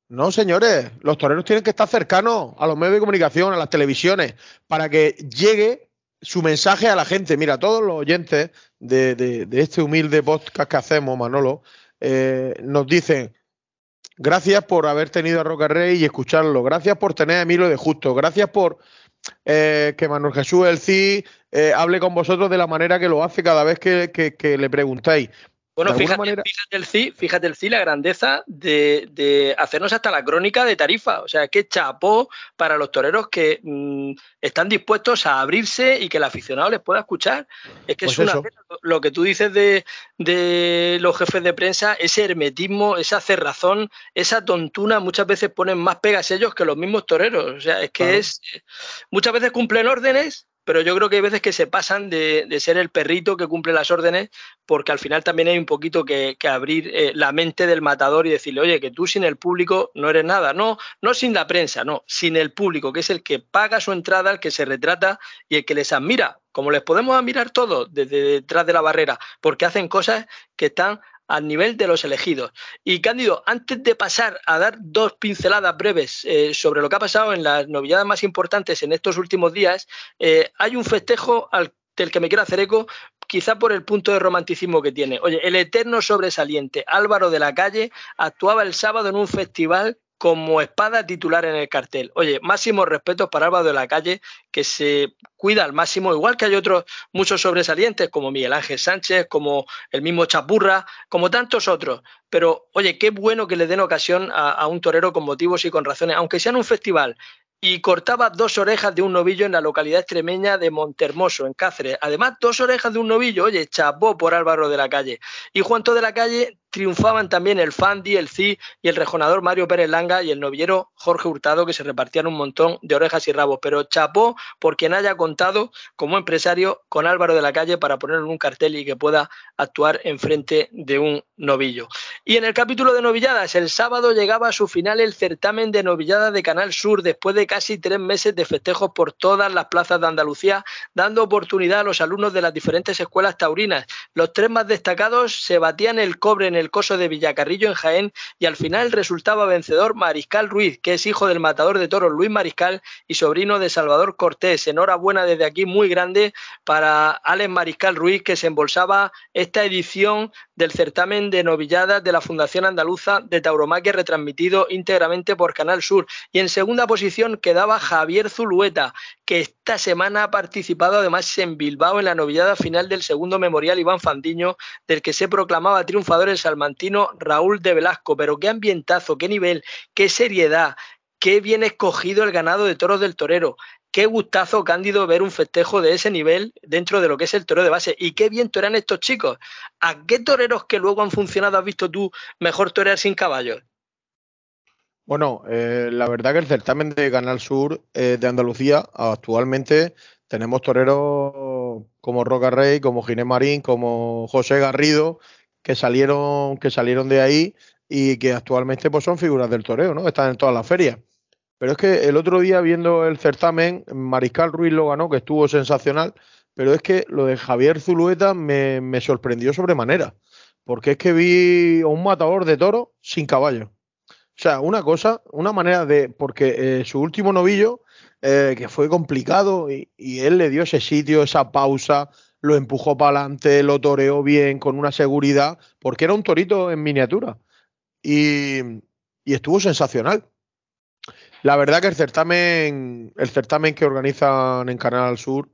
Speaker 4: No, señores, los toreros tienen que estar cercanos a los medios de comunicación, a las televisiones, para que llegue su mensaje a la gente. Mira, todos los oyentes de, este humilde podcast que hacemos, Manolo, eh, nos dicen, gracias por haber tenido a Roca Rey y escucharlo, gracias por tener a Emilio de Justo, gracias por eh, que Manuel Jesús El CI eh, hable con vosotros de la manera que lo hace cada vez que, le preguntáis.
Speaker 3: Bueno, fíjate, el CI, fíjate el CI la grandeza de, hacernos hasta la crónica de tarifa. O sea, qué chapó para los toreros que mm, están dispuestos a abrirse y que el aficionado les pueda escuchar. Es que es pues una lo que tú dices de, de, los jefes de prensa, ese hermetismo, esa cerrazón, esa tontuna, muchas veces ponen más pegas ellos que los mismos toreros. O sea, es que es. Muchas veces cumplen órdenes, pero yo creo que hay veces que se pasan de, ser el perrito que cumple las órdenes, porque al final también hay un poquito que, abrir eh, la mente del matador y decirle, oye, que tú sin el público no eres nada. No, no sin la prensa, no, sin el público, que es el que paga su entrada, el que se retrata y el que les admira, como les podemos admirar todos desde detrás de la barrera, porque hacen cosas que están al nivel de los elegidos. Y Cándido, antes de pasar a dar dos pinceladas breves eh, sobre lo que ha pasado en las novedades más importantes en estos últimos días, eh, hay un festejo al del que me quiero hacer eco, quizá por el punto de romanticismo que tiene. Oye, el eterno sobresaliente Álvaro de la Calle actuaba el sábado en un festival como espada titular en el cartel. Oye, máximos respetos para Álvaro de la Calle, que se cuida al máximo, igual que hay otros muchos sobresalientes, como Miguel Ángel Sánchez, como el mismo Chapurra, como tantos otros. Pero, oye, qué bueno que le den ocasión a, a un torero con motivos y con razones, aunque sea en un festival y cortaba dos orejas de un novillo en la localidad extremeña de Montermoso, en Cáceres. Además, dos orejas de un novillo, oye, chapó por Álvaro de la Calle. Y Juanto de la Calle triunfaban también el Fandi, el CI y el rejonador Mario Pérez Langa y el novillero Jorge Hurtado, que se repartían un montón de orejas y rabos. Pero chapó por quien haya contado como empresario con Álvaro de la Calle para ponerlo en un cartel y que pueda actuar en frente de un novillo. Y en el capítulo de novilladas, el sábado llegaba a su final el certamen de novilladas de Canal Sur después de casi tres meses de festejos por todas las plazas de Andalucía, dando oportunidad a los alumnos de las diferentes escuelas taurinas. Los tres más destacados se batían el cobre en el coso de Villacarrillo en Jaén y al final resultaba vencedor Mariscal Ruiz, que es hijo del matador de toros Luis Mariscal y sobrino de Salvador Cortés. Enhorabuena desde aquí muy grande para Alex Mariscal Ruiz que se embolsaba esta edición del certamen de novilladas de la Fundación Andaluza de Tauromaquia retransmitido íntegramente por Canal Sur. Y en segunda posición quedaba Javier Zulueta, que esta semana ha participado además en Bilbao en la novillada final del segundo memorial Iván Fandiño, del que se proclamaba triunfador el salmantino Raúl de Velasco. Pero qué ambientazo, qué nivel, qué seriedad, qué bien escogido el ganado de toros del torero qué gustazo, Cándido, ver un festejo de ese nivel dentro de lo que es el torero de base. Y qué bien torean estos chicos. ¿A qué toreros que luego han funcionado has visto tú mejor torear sin caballos?
Speaker 4: Bueno, eh, la verdad que el certamen de Canal Sur eh, de Andalucía actualmente tenemos toreros como Roca Rey, como Ginés Marín, como José Garrido, que salieron, que salieron de ahí y que actualmente pues, son figuras del toreo, ¿no? Están en todas las ferias. Pero es que el otro día viendo el certamen, Mariscal Ruiz lo ganó, que estuvo sensacional, pero es que lo de Javier Zulueta me, sorprendió sobremanera, porque es que vi a un matador de toro sin caballo. O sea, una cosa, una manera de, porque eh, su último novillo, eh, que fue complicado, y, él le dio ese sitio, esa pausa, lo empujó para adelante, lo toreó bien, con una seguridad, porque era un torito en miniatura. Y estuvo sensacional. La verdad que el certamen, el certamen que organizan en Canal Sur,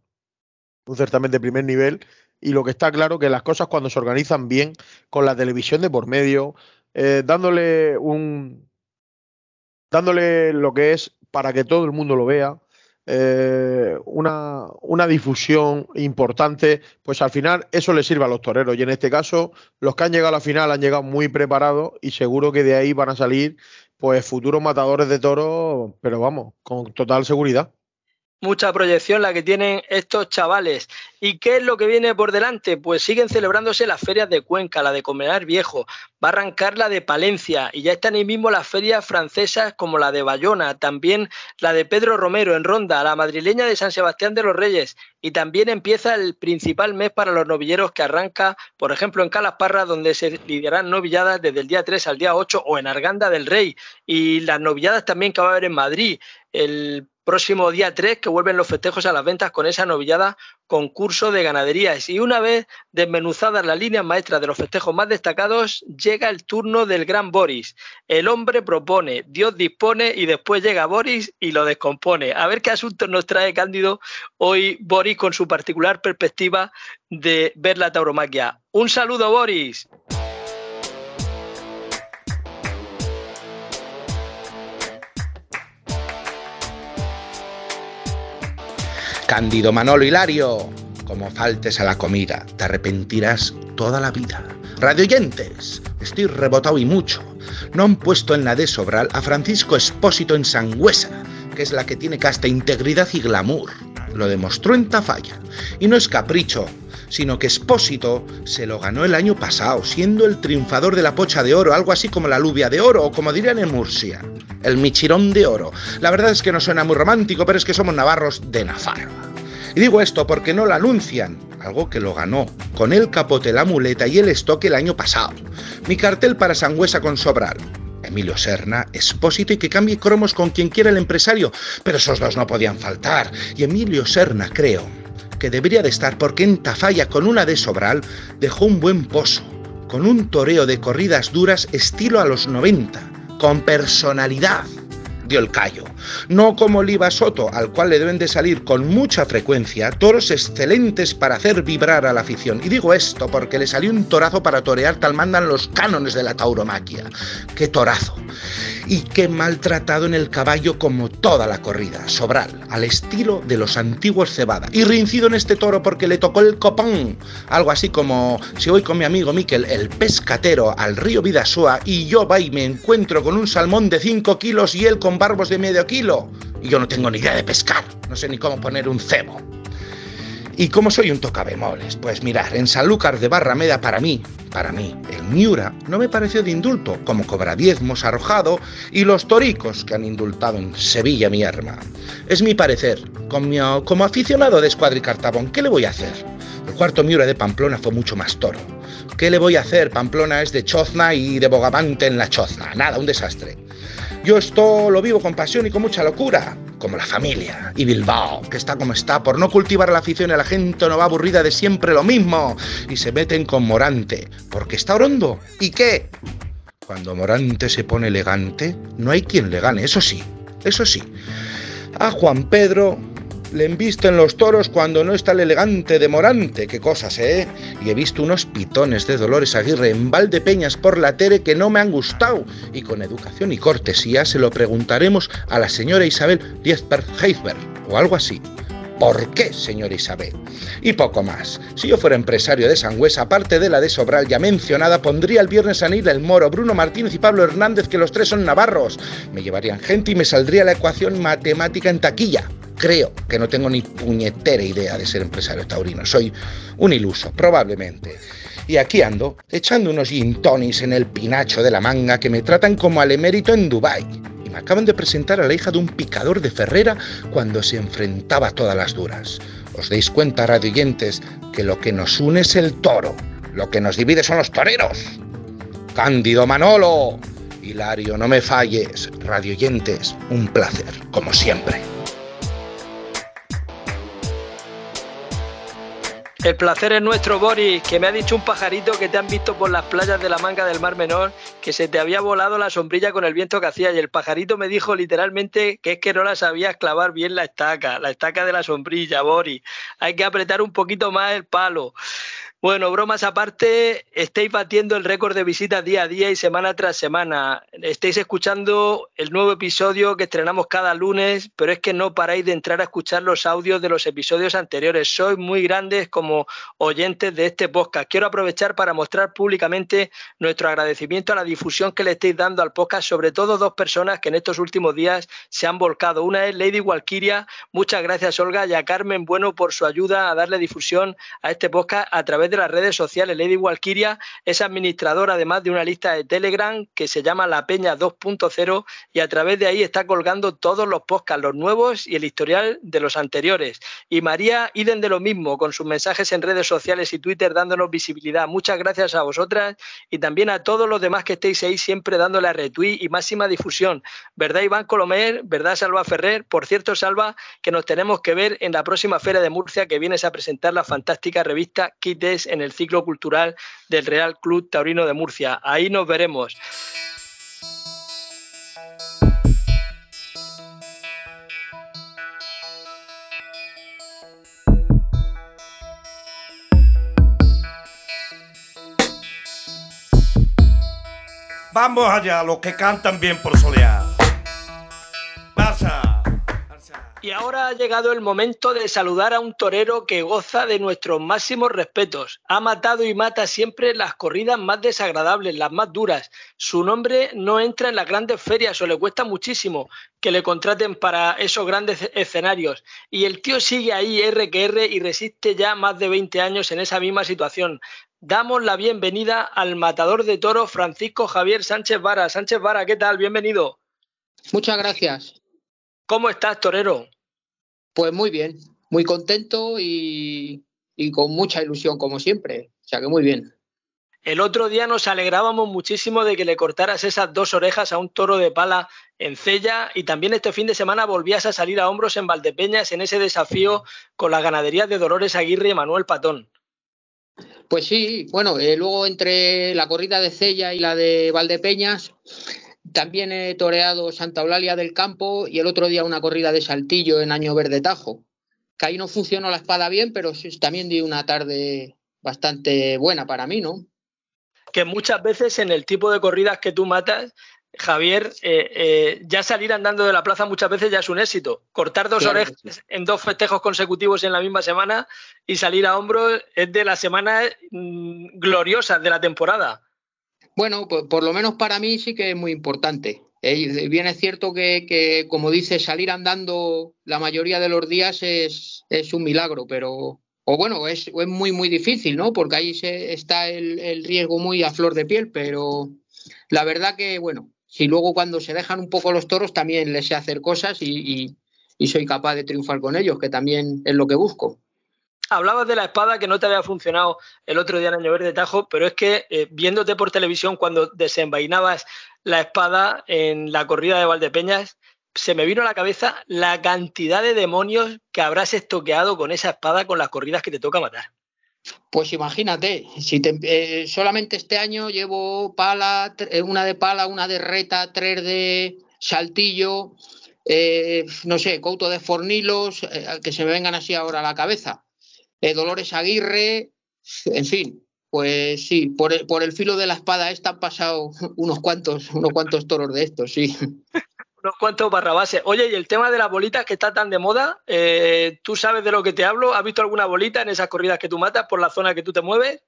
Speaker 4: un certamen de primer nivel, y lo que está claro que las cosas cuando se organizan bien, con la televisión de por medio, eh, dándole un dándole lo que es para que todo el mundo lo vea, eh, una, una, difusión importante, pues al final eso le sirve a los toreros. Y en este caso, los que han llegado a la final han llegado muy preparados y seguro que de ahí van a salir pues futuros matadores de toros, pero vamos, con total seguridad.
Speaker 3: Mucha proyección la que tienen estos chavales. ¿Y qué es lo que viene por delante? Pues siguen celebrándose las ferias de Cuenca, la de Comenar Viejo, va a arrancar la de Palencia y ya están ahí mismo las ferias francesas como la de Bayona, también la de Pedro Romero en Ronda, la madrileña de San Sebastián de los Reyes y también empieza el principal mes para los novilleros que arranca, por ejemplo, en Calasparra, donde se lidiarán novilladas desde el día 3 al día 8 o en Arganda del Rey y las novilladas también que va a haber en Madrid. El próximo día 3 que vuelven los festejos a las ventas con esa novillada concurso de ganaderías. Y una vez desmenuzadas las líneas maestras de los festejos más destacados, llega el turno del gran Boris. El hombre propone, Dios dispone y después llega Boris y lo descompone. A ver qué asuntos nos trae Cándido hoy Boris con su particular perspectiva de ver la tauromaquia. Un saludo, Boris.
Speaker 6: Cándido Manolo Hilario, como faltes a la comida, te arrepentirás toda la vida. Radioyentes, estoy rebotado y mucho. No han puesto en la de Sobral a Francisco Espósito en Sangüesa, que es la que tiene casta integridad y glamour. Lo demostró en Tafalla. Y no es capricho, sino que Espósito se lo ganó el año pasado, siendo el triunfador de la pocha de oro, algo así como la lluvia de oro, o como dirían en Murcia, el michirón de oro. La verdad es que no suena muy romántico, pero es que somos navarros de Navarra. Y digo esto porque no lo anuncian, algo que lo ganó, con el capote, la muleta y el estoque el año pasado. Mi cartel para Sangüesa con Sobral. Emilio Serna, Espósito y que cambie cromos con quien quiera el empresario, pero esos dos no podían faltar. Y Emilio Serna, creo, que debería de estar porque en Tafalla con una de Sobral dejó un buen pozo, con un toreo de corridas duras estilo a los 90, con personalidad dio el callo. No como Oliva Soto, al cual le deben de salir con mucha frecuencia toros excelentes para hacer vibrar a la afición. Y digo esto porque le salió un torazo para torear, tal mandan los cánones de la tauromaquia. ¡Qué torazo! Y qué maltratado en el caballo como toda la corrida, Sobral, al estilo de los antiguos Cebada. Y reincido en este toro porque le tocó el copón. Algo así como si voy con mi amigo Miquel, el pescatero, al río Vidasoa y yo va y me encuentro con un salmón de 5 kilos y él barbos de medio kilo. Y yo no tengo ni idea de pescar, no sé ni cómo poner un cebo. Y como soy un tocabemoles, pues mirar, en Sanlúcar de Barrameda para mí, para mí, el Miura no me pareció de indulto, como cobra diezmos arrojado y los toricos que han indultado en Sevilla mi arma. Es mi parecer, como, como aficionado de Escuadra y Cartabón, ¿qué le voy a hacer? El cuarto Miura de Pamplona fue mucho más toro. ¿Qué le voy a hacer? Pamplona es de chozna y de bogavante en la chozna. Nada, un desastre. Yo esto lo vivo con pasión y con mucha locura, como la familia y Bilbao, que está como está, por no cultivar la afición y la gente no va aburrida de siempre lo mismo y se meten con Morante, porque está orondo. ¿Y qué? Cuando Morante se pone elegante, no hay quien le gane, eso sí, eso sí. A Juan Pedro le en los toros cuando no está el elegante de Morante, qué cosas, ¿eh? Y he visto unos pitones de Dolores Aguirre en Valdepeñas por la Tere que no me han gustado. Y con educación y cortesía se lo preguntaremos a la señora Isabel Diezper-Heisberg o algo así. ¿Por qué, señora Isabel? Y poco más. Si yo fuera empresario de Sangüesa, aparte de la de Sobral ya mencionada, pondría el viernes a el Moro, Bruno Martínez y Pablo Hernández, que los tres son navarros. Me llevarían gente y me saldría la ecuación matemática en taquilla. Creo que no tengo ni puñetera idea de ser empresario taurino. Soy un iluso, probablemente. Y aquí ando, echando unos gin en el pinacho de la manga que me tratan como al emérito en Dubái acaban de presentar a la hija de un picador de Ferrera cuando se enfrentaba a todas las duras. ¿Os dais cuenta, radioyentes, que lo que nos une es el toro? Lo que nos divide son los toreros. Cándido Manolo. Hilario, no me falles. Radioyentes, un placer, como siempre.
Speaker 3: El placer es nuestro, Boris, que me ha dicho un pajarito que te han visto por las playas de la manga del Mar Menor, que se te había volado la sombrilla con el viento que hacía. Y el pajarito me dijo literalmente que es que no la sabías clavar bien la estaca, la estaca de la sombrilla, Boris. Hay que apretar un poquito más el palo. Bueno, bromas aparte, estáis batiendo el récord de visitas día a día y semana tras semana. Estáis escuchando el nuevo episodio que estrenamos cada lunes, pero es que no paráis de entrar a escuchar los audios de los episodios anteriores. Sois muy grandes como oyentes de este podcast. Quiero aprovechar para mostrar públicamente nuestro agradecimiento a la difusión que le estáis dando al podcast, sobre todo dos personas que en estos últimos días se han volcado. Una es Lady Walkiria. Muchas gracias, Olga, y a Carmen Bueno por su ayuda a darle difusión a este podcast a través de las redes sociales. Lady Walkiria es administradora además de una lista de Telegram que se llama La Peña 2.0 y a través de ahí está colgando todos los podcasts, los nuevos y el historial de los anteriores. Y María Iden de lo mismo, con sus mensajes en redes sociales y Twitter dándonos visibilidad. Muchas gracias a vosotras y también a todos los demás que estéis ahí siempre dándole a retweet y máxima difusión. ¿Verdad, Iván Colomer? ¿Verdad, Salva Ferrer? Por cierto, Salva, que nos tenemos que ver en la próxima Feria de Murcia que vienes a presentar la fantástica revista Kites en el ciclo cultural del Real Club Taurino de Murcia. Ahí nos veremos.
Speaker 7: Vamos allá, los que cantan bien por solear.
Speaker 3: Y ahora ha llegado el momento de saludar a un torero que goza de nuestros máximos respetos. Ha matado y mata siempre las corridas más desagradables, las más duras. Su nombre no entra en las grandes ferias o le cuesta muchísimo que le contraten para esos grandes escenarios. Y el tío sigue ahí R que R y resiste ya más de 20 años en esa misma situación. Damos la bienvenida al matador de toros Francisco Javier Sánchez Vara. Sánchez Vara, ¿qué tal? Bienvenido.
Speaker 8: Muchas gracias.
Speaker 3: ¿Cómo estás, torero?
Speaker 8: Pues muy bien, muy contento y, con mucha ilusión, como siempre. O sea que muy bien.
Speaker 3: El otro día nos alegrábamos muchísimo de que le cortaras esas dos orejas a un toro de pala en Cella y también este fin de semana volvías a salir a hombros en Valdepeñas en ese desafío con las ganaderías de Dolores Aguirre y Manuel Patón.
Speaker 8: Pues sí, bueno, eh, luego entre la corrida de Cella y la de Valdepeñas también he toreado Santa Eulalia del Campo y el otro día una corrida de Saltillo en Año Verde Tajo. Que ahí no funcionó la espada bien, pero también di una tarde bastante buena para mí, ¿no?
Speaker 3: Que muchas veces en el tipo de corridas que tú matas, Javier, eh, eh, ya salir andando de la plaza muchas veces ya es un éxito. Cortar dos orejas en dos festejos consecutivos en la misma semana y salir a hombros es de las semanas mm, gloriosas de la temporada.
Speaker 8: Bueno, pues por lo menos para mí sí que es muy importante. Bien es cierto que, como dice, salir andando la mayoría de los días es, un milagro, pero, o bueno, es, es, muy, muy difícil, ¿no? Porque ahí se, está el, riesgo muy a flor de piel, pero la verdad que, bueno, si luego cuando se dejan un poco los toros también les sé hacer cosas y soy capaz de triunfar con ellos, que también es lo que busco.
Speaker 3: Hablabas de la espada que no te había funcionado el otro día en Año Verde Tajo, pero es que eh, viéndote por televisión cuando desenvainabas la espada en la corrida de Valdepeñas, se me vino a la cabeza la cantidad de demonios que habrás estoqueado con esa espada con las corridas que te toca matar.
Speaker 8: Pues imagínate, si eh, solamente este año llevo pala, eh, una de pala, una de reta, tres de saltillo, no sé, couto de fornilos, que se me vengan así ahora a la cabeza. Eh, Dolores Aguirre, en fin, pues sí, por el, por el filo de la espada esta han pasado [laughs] unos cuantos, unos cuantos toros de estos, sí. [laughs]
Speaker 3: unos cuantos barrabases. Oye, y el tema de las bolitas que está tan de moda, eh, ¿tú sabes de lo que te hablo? ¿Has visto alguna bolita en esas corridas que tú matas por la zona que tú te mueves?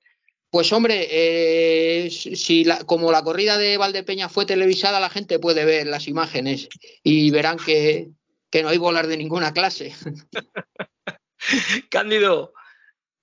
Speaker 8: Pues hombre, eh, si como la corrida de Valdepeña fue televisada, la gente puede ver las imágenes y verán que, que no hay bolas de ninguna clase. [laughs]
Speaker 3: Cándido,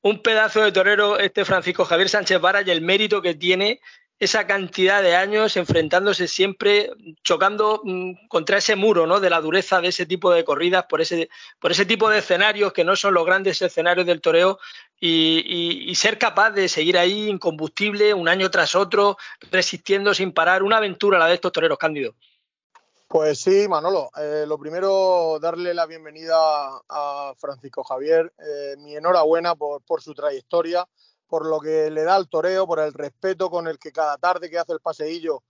Speaker 3: un pedazo de torero este Francisco Javier Sánchez Vara y el mérito que tiene esa cantidad de años enfrentándose siempre, chocando mm, contra ese muro ¿no? de la dureza de ese tipo de corridas, por ese, por ese tipo de escenarios que no son los grandes escenarios del toreo, y, y ser capaz de seguir ahí incombustible un año tras otro, resistiendo sin parar, una aventura la de estos toreros cándidos.
Speaker 4: Pues sí, Manolo. Eh, lo primero, darle la bienvenida a Francisco Javier. Eh, mi enhorabuena por, su trayectoria, por lo que le da al toreo, por el respeto con el que cada tarde que hace el paseillo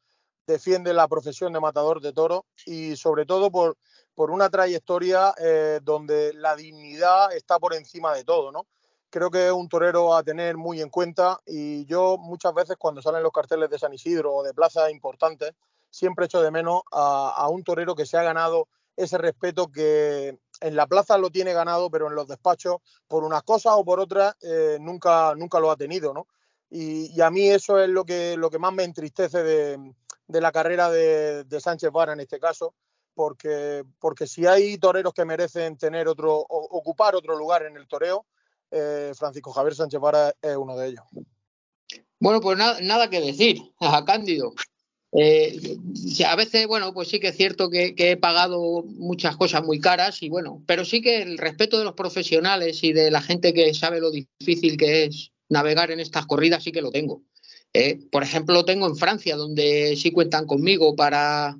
Speaker 4: defiende la profesión de matador de toro y sobre todo por, una trayectoria eh, donde la dignidad está por encima de todo, ¿no? creo que es un torero a tener muy en cuenta y yo muchas veces cuando salen los carteles de San Isidro o de plazas importantes, siempre echo de menos a, un torero que se ha ganado ese respeto que en la plaza lo tiene ganado, pero en los despachos, por unas cosas o por otras, eh, nunca, nunca lo ha tenido, ¿no? Y, a mí eso es lo que, lo que más me entristece de, la carrera de, Sánchez Vara en este caso, porque, porque si hay toreros que merecen tener otro, ocupar otro lugar en el toreo, eh, Francisco Javier Sánchez Vara es uno de ellos.
Speaker 8: Bueno, pues nada que decir a Cándido. Eh, a veces, bueno, pues sí que es cierto que, he pagado muchas cosas muy caras y bueno, pero sí que el respeto de los profesionales y de la gente que sabe lo difícil que es navegar en estas corridas sí que lo tengo. Eh, por ejemplo, lo tengo en Francia, donde sí cuentan conmigo para,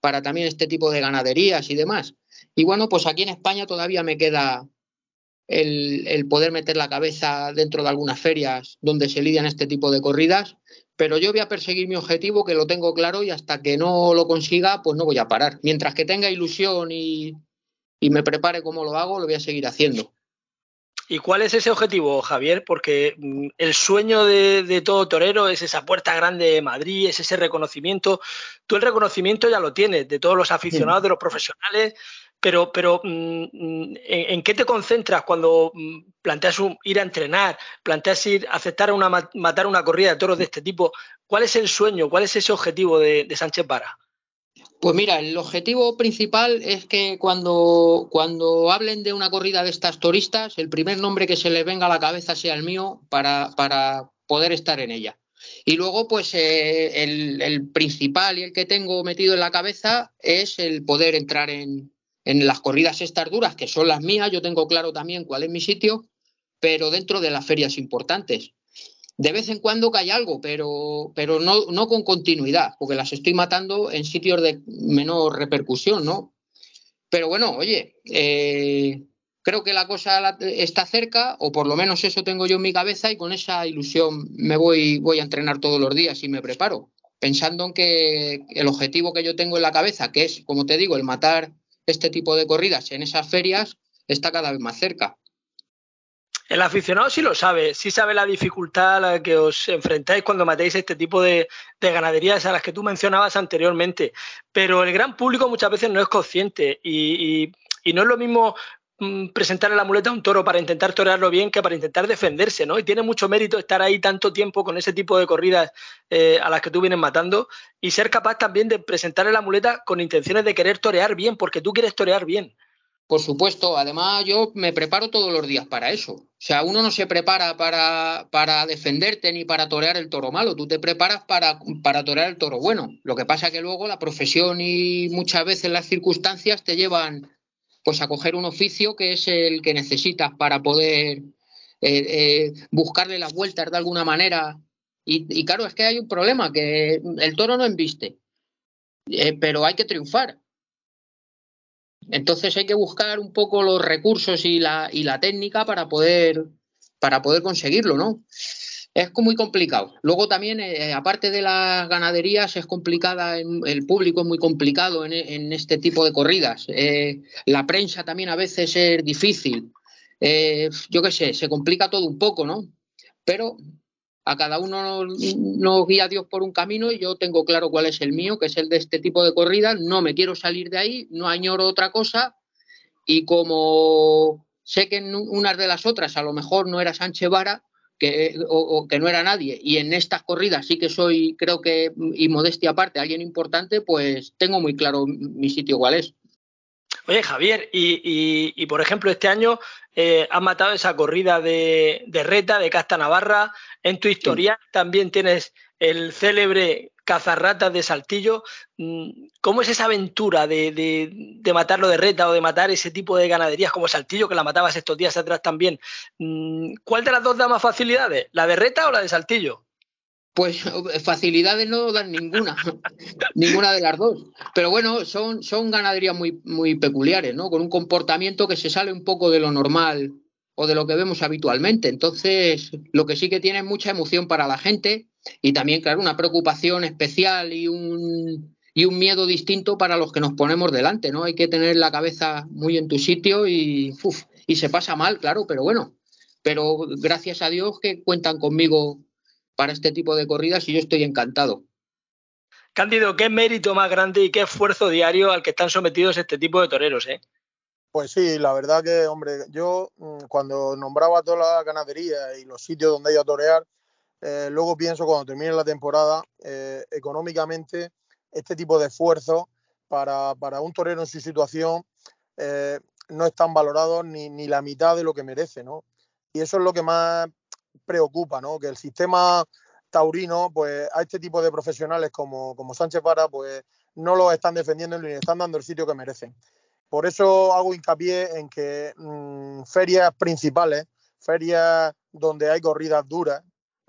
Speaker 8: para también este tipo de ganaderías y demás. Y bueno, pues aquí en España todavía me queda el, poder meter la cabeza dentro de algunas ferias donde se lidian este tipo de corridas, pero yo voy a perseguir mi objetivo, que lo tengo claro, y hasta que no lo consiga, pues no voy a parar. Mientras que tenga ilusión y, me prepare como lo hago, lo voy a seguir haciendo.
Speaker 3: ¿Y cuál es ese objetivo, Javier? Porque mm, el sueño de, de, todo torero es esa puerta grande de Madrid, es ese reconocimiento. Tú el reconocimiento ya lo tienes de todos los aficionados, de los profesionales, pero, pero mm, mm, ¿en, qué te concentras cuando mm, planteas ir a entrenar, planteas ir aceptar una, matar una corrida de toros de este tipo? ¿Cuál es el sueño, cuál es ese objetivo de, Sánchez Vara?
Speaker 8: Pues mira, el objetivo principal es que cuando, cuando hablen de una corrida de estas turistas, el primer nombre que se les venga a la cabeza sea el mío para, para poder estar en ella. Y luego, pues eh, el, principal y el que tengo metido en la cabeza es el poder entrar en, en las corridas estas duras, que son las mías, yo tengo claro también cuál es mi sitio, pero dentro de las ferias importantes. De vez en cuando cae algo, pero, pero no, no con continuidad, porque las estoy matando en sitios de menor repercusión, ¿no? Pero bueno, oye, eh, creo que la cosa está cerca, o por lo menos eso tengo yo en mi cabeza, y con esa ilusión me voy, voy a entrenar todos los días y me preparo, pensando en que el objetivo que yo tengo en la cabeza, que es, como te digo, el matar este tipo de corridas en esas ferias está cada vez más cerca.
Speaker 3: El aficionado sí lo sabe, sí sabe la dificultad a la que os enfrentáis cuando matéis este tipo de, ganaderías a las que tú mencionabas anteriormente, pero el gran público muchas veces no es consciente y, no es lo mismo presentar la muleta a un toro para intentar torearlo bien que para intentar defenderse, ¿no? Y tiene mucho mérito estar ahí tanto tiempo con ese tipo de corridas eh, a las que tú vienes matando y ser capaz también de presentarle la muleta con intenciones de querer torear bien, porque tú quieres torear bien.
Speaker 8: Por supuesto, además yo me preparo todos los días para eso. O sea, uno no se prepara para, para defenderte ni para torear el toro malo, tú te preparas para, para torear el toro bueno. Lo que pasa que luego la profesión y muchas veces las circunstancias te llevan pues a coger un oficio que es el que necesitas para poder eh, eh, buscarle las vueltas de alguna manera. Y, claro, es que hay un problema, que el toro no embiste, eh, pero hay que triunfar. Entonces hay que buscar un poco los recursos y la, y la técnica para poder, para poder conseguirlo, ¿no? Es muy complicado. Luego también, eh, aparte de las ganaderías, es complicada, el público es muy complicado en, este tipo de corridas. Eh, la prensa también a veces es difícil. Eh, yo qué sé, se complica todo un poco, ¿no? Pero a cada uno nos guía Dios por un camino y yo tengo claro cuál es el mío, que es el de este tipo de corridas. No me quiero salir de ahí, no añoro otra cosa y como sé que en unas de las otras a lo mejor no era Sánchez Vara que, o, que no era nadie y en estas corridas sí que soy, creo que, y modestia aparte, alguien importante, pues tengo muy claro mi sitio cuál es.
Speaker 3: Oye, Javier, y, por ejemplo, este año eh, has matado esa corrida de, Reta, de Casta Navarra. En tu historia también tienes el célebre Cazarratas de Saltillo. Mm, ¿Cómo es esa aventura de, matarlo de Reta o de matar ese tipo de ganaderías como Saltillo, que la matabas estos días atrás también? Mm, ¿Cuál de las dos da más facilidades? ¿La de Reta o la de Saltillo?
Speaker 8: Pues [laughs] facilidades no dan ninguna, [laughs] ninguna de las dos. Pero bueno, son, ganaderías muy, muy peculiares, ¿no? Con un comportamiento que se sale un poco de lo normal o de lo que vemos habitualmente. Entonces, lo que sí que tiene es mucha emoción para la gente y también, claro, una preocupación especial y un, y un miedo distinto para los que nos ponemos delante, ¿no? Hay que tener la cabeza muy en tu sitio y, y se pasa mal, claro, pero bueno, pero gracias a Dios que cuentan conmigo para este tipo de corridas y yo estoy encantado.
Speaker 3: Cándido, qué mérito más grande y qué esfuerzo diario al que están sometidos este tipo de toreros, ¿eh?
Speaker 4: Pues sí, la verdad que, hombre, yo mm, cuando nombraba toda la ganadería y los sitios donde hay a torear, eh, luego pienso cuando termine la temporada, eh, económicamente, este tipo de esfuerzos para, un torero en su situación eh, no están valorados ni, ni, la mitad de lo que merece, ¿no? Y eso es lo que más preocupa, ¿no? Que el sistema taurino, pues a este tipo de profesionales como, como Sánchez Vara, pues no lo están defendiendo ni están dando el sitio que merecen. Por eso hago hincapié en que mm, ferias principales, ferias donde hay corridas duras,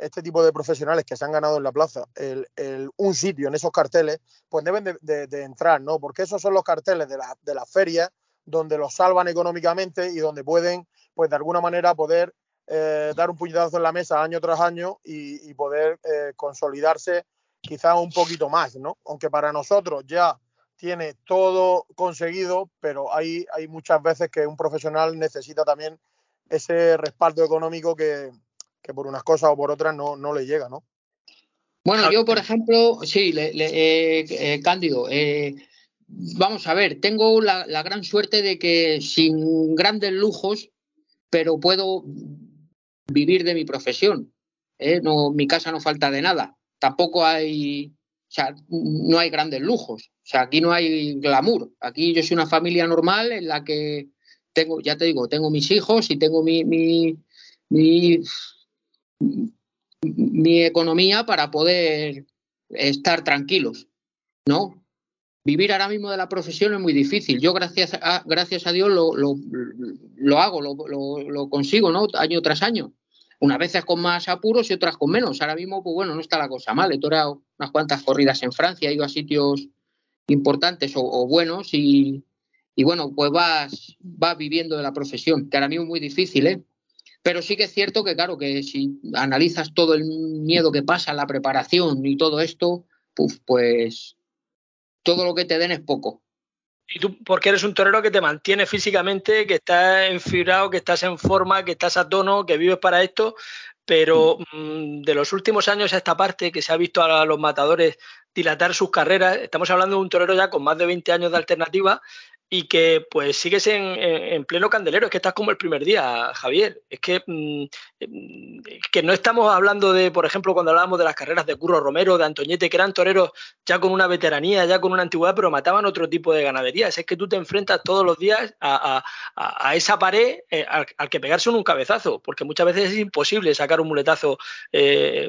Speaker 4: este tipo de profesionales que se han ganado en la plaza el, un sitio en esos carteles, pues deben de, entrar, ¿no? Porque esos son los carteles de, la, de las ferias donde los salvan económicamente y donde pueden, pues de alguna manera, poder eh, dar un puñetazo en la mesa año tras año y, poder eh, consolidarse quizás un poquito más, ¿no? Aunque para nosotros ya tiene todo conseguido, pero hay, hay muchas veces que un profesional necesita también ese respaldo económico que, que por unas cosas o por otras no, no le llega, ¿no?
Speaker 8: Bueno, yo, por ejemplo, sí, le, eh, eh, Cándido, eh, vamos a ver, tengo la, gran suerte de que sin grandes lujos, pero puedo vivir de mi profesión. No, mi casa no falta de nada. Tampoco hay, o sea, no hay grandes lujos. O sea, aquí no hay glamour. Aquí yo soy una familia normal en la que tengo, ya te digo, tengo mis hijos y tengo mi, mi, mi mi economía para poder estar tranquilos, ¿no? Vivir ahora mismo de la profesión es muy difícil. Yo, gracias a, gracias a Dios, lo, lo, hago, lo, consigo, ¿no? Año tras año. Unas veces con más apuros y otras con menos. Ahora mismo, pues bueno, no está la cosa mal. He toreado unas cuantas corridas en Francia, he ido a sitios importantes o, buenos y, y, bueno, pues vas, vas viviendo de la profesión, que ahora mismo es muy difícil, ¿eh? Pero sí que es cierto que, claro, que si analizas todo el miedo que pasa, la preparación y todo esto, pues todo lo que te den es poco.
Speaker 3: Y tú, porque eres un torero que te mantiene físicamente, que estás enfibrado, que estás en forma, que estás a tono, que vives para esto, pero mm, de los últimos años a esta parte que se ha visto a los matadores dilatar sus carreras, estamos hablando de un torero ya con más de 20 años de alternativa y que pues sigues en, pleno candelero, es que estás como el primer día, Javier. Es que, mm, mm, que no estamos hablando de, por ejemplo, cuando hablábamos de las carreras de Curro Romero, de Antoñete, que eran toreros ya con una veteranía, ya con una antigüedad, pero mataban otro tipo de ganaderías. Es que tú te enfrentas todos los días a, esa pared eh, al, que pegarse un cabezazo, porque muchas veces es imposible sacar un muletazo eh,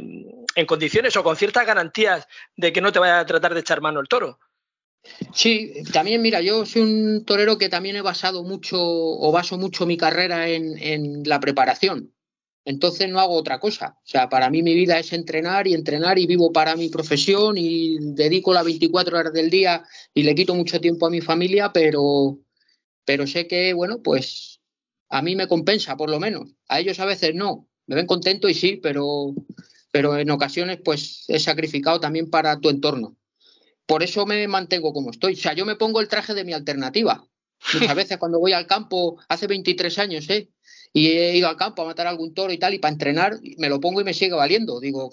Speaker 3: en condiciones o con ciertas garantías de que no te vaya a tratar de echar mano el toro.
Speaker 8: Sí, también mira, yo soy un torero que también he basado mucho o baso mucho mi carrera en, la preparación. Entonces no hago otra cosa. O sea, para mí mi vida es entrenar y entrenar y vivo para mi profesión y dedico las 24 horas del día y le quito mucho tiempo a mi familia, pero, pero sé que, bueno, pues a mí me compensa por lo menos. A ellos a veces no. Me ven contento y sí, pero, pero en ocasiones pues he sacrificado también para tu entorno por eso me mantengo como estoy. O sea, yo me pongo el traje de mi alternativa. Muchas [laughs] veces cuando voy al campo, hace 23 años, ¿eh? Y he ido al campo a matar algún toro y tal, y para entrenar me lo pongo y me sigue valiendo. Digo,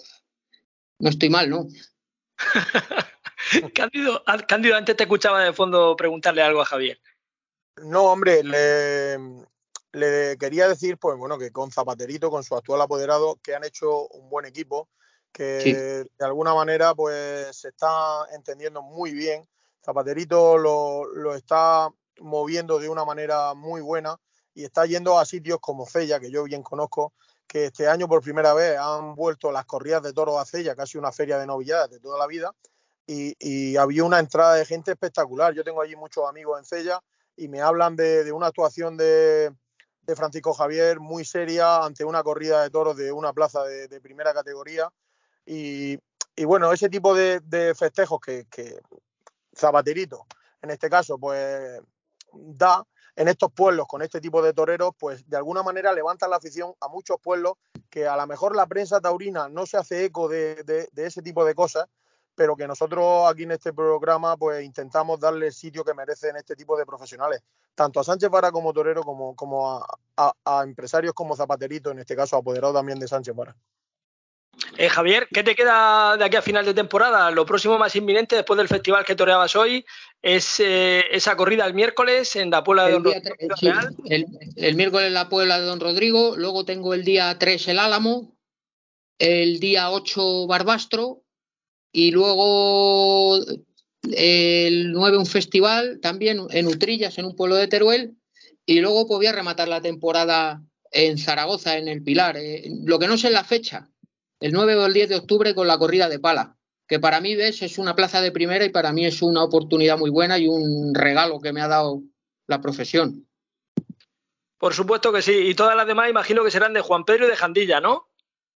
Speaker 8: no estoy mal, ¿no? [laughs]
Speaker 3: Cándido, Cándido, antes te escuchaba de fondo preguntarle algo a Javier.
Speaker 4: No, hombre, le, le quería decir, pues bueno, que con Zapaterito, con su actual apoderado, que han hecho un buen equipo que de alguna manera pues se está entendiendo muy bien. Zapaterito lo, está moviendo de una manera muy buena y está yendo a sitios como Cella, que yo bien conozco, que este año por primera vez han vuelto las corridas de toros a Cella, casi una feria de novilladas de toda la vida, y, había una entrada de gente espectacular. Yo tengo allí muchos amigos en Cella y me hablan de, una actuación de, Francisco Javier muy seria ante una corrida de toros de una plaza de primera categoría y, bueno, ese tipo de, festejos que, Zapaterito, en este caso, pues da en estos pueblos con este tipo de toreros, pues de alguna manera levantan la afición a muchos pueblos que a lo mejor la prensa taurina no se hace eco de, ese tipo de cosas, pero que nosotros aquí en este programa pues intentamos darle el sitio que merecen este tipo de profesionales, tanto a Sánchez Vara como Torero como, como a, a, empresarios como Zapaterito, en este caso apoderado también de Sánchez Vara.
Speaker 3: Eh, Javier, ¿qué te queda de aquí a final de temporada? Lo próximo más inminente después del festival que toreabas hoy es eh, esa corrida el miércoles en la Puebla de Don Rodrigo.
Speaker 8: el, miércoles en la Puebla de Don Rodrigo, luego tengo el día 3 el Álamo, el día 8 Barbastro y luego el 9 un festival también en Utrillas, en un pueblo de Teruel y luego pues voy a rematar la temporada en Zaragoza, en el Pilar. Eh, lo que no sé es la fecha, el 9 o el 10 de octubre con la corrida de pala, que para mí, ves, es una plaza de primera y para mí es una oportunidad muy buena y un regalo que me ha dado la profesión.
Speaker 3: Por supuesto que sí, y todas las demás imagino que serán de Juan Pedro y de Jandilla, ¿no?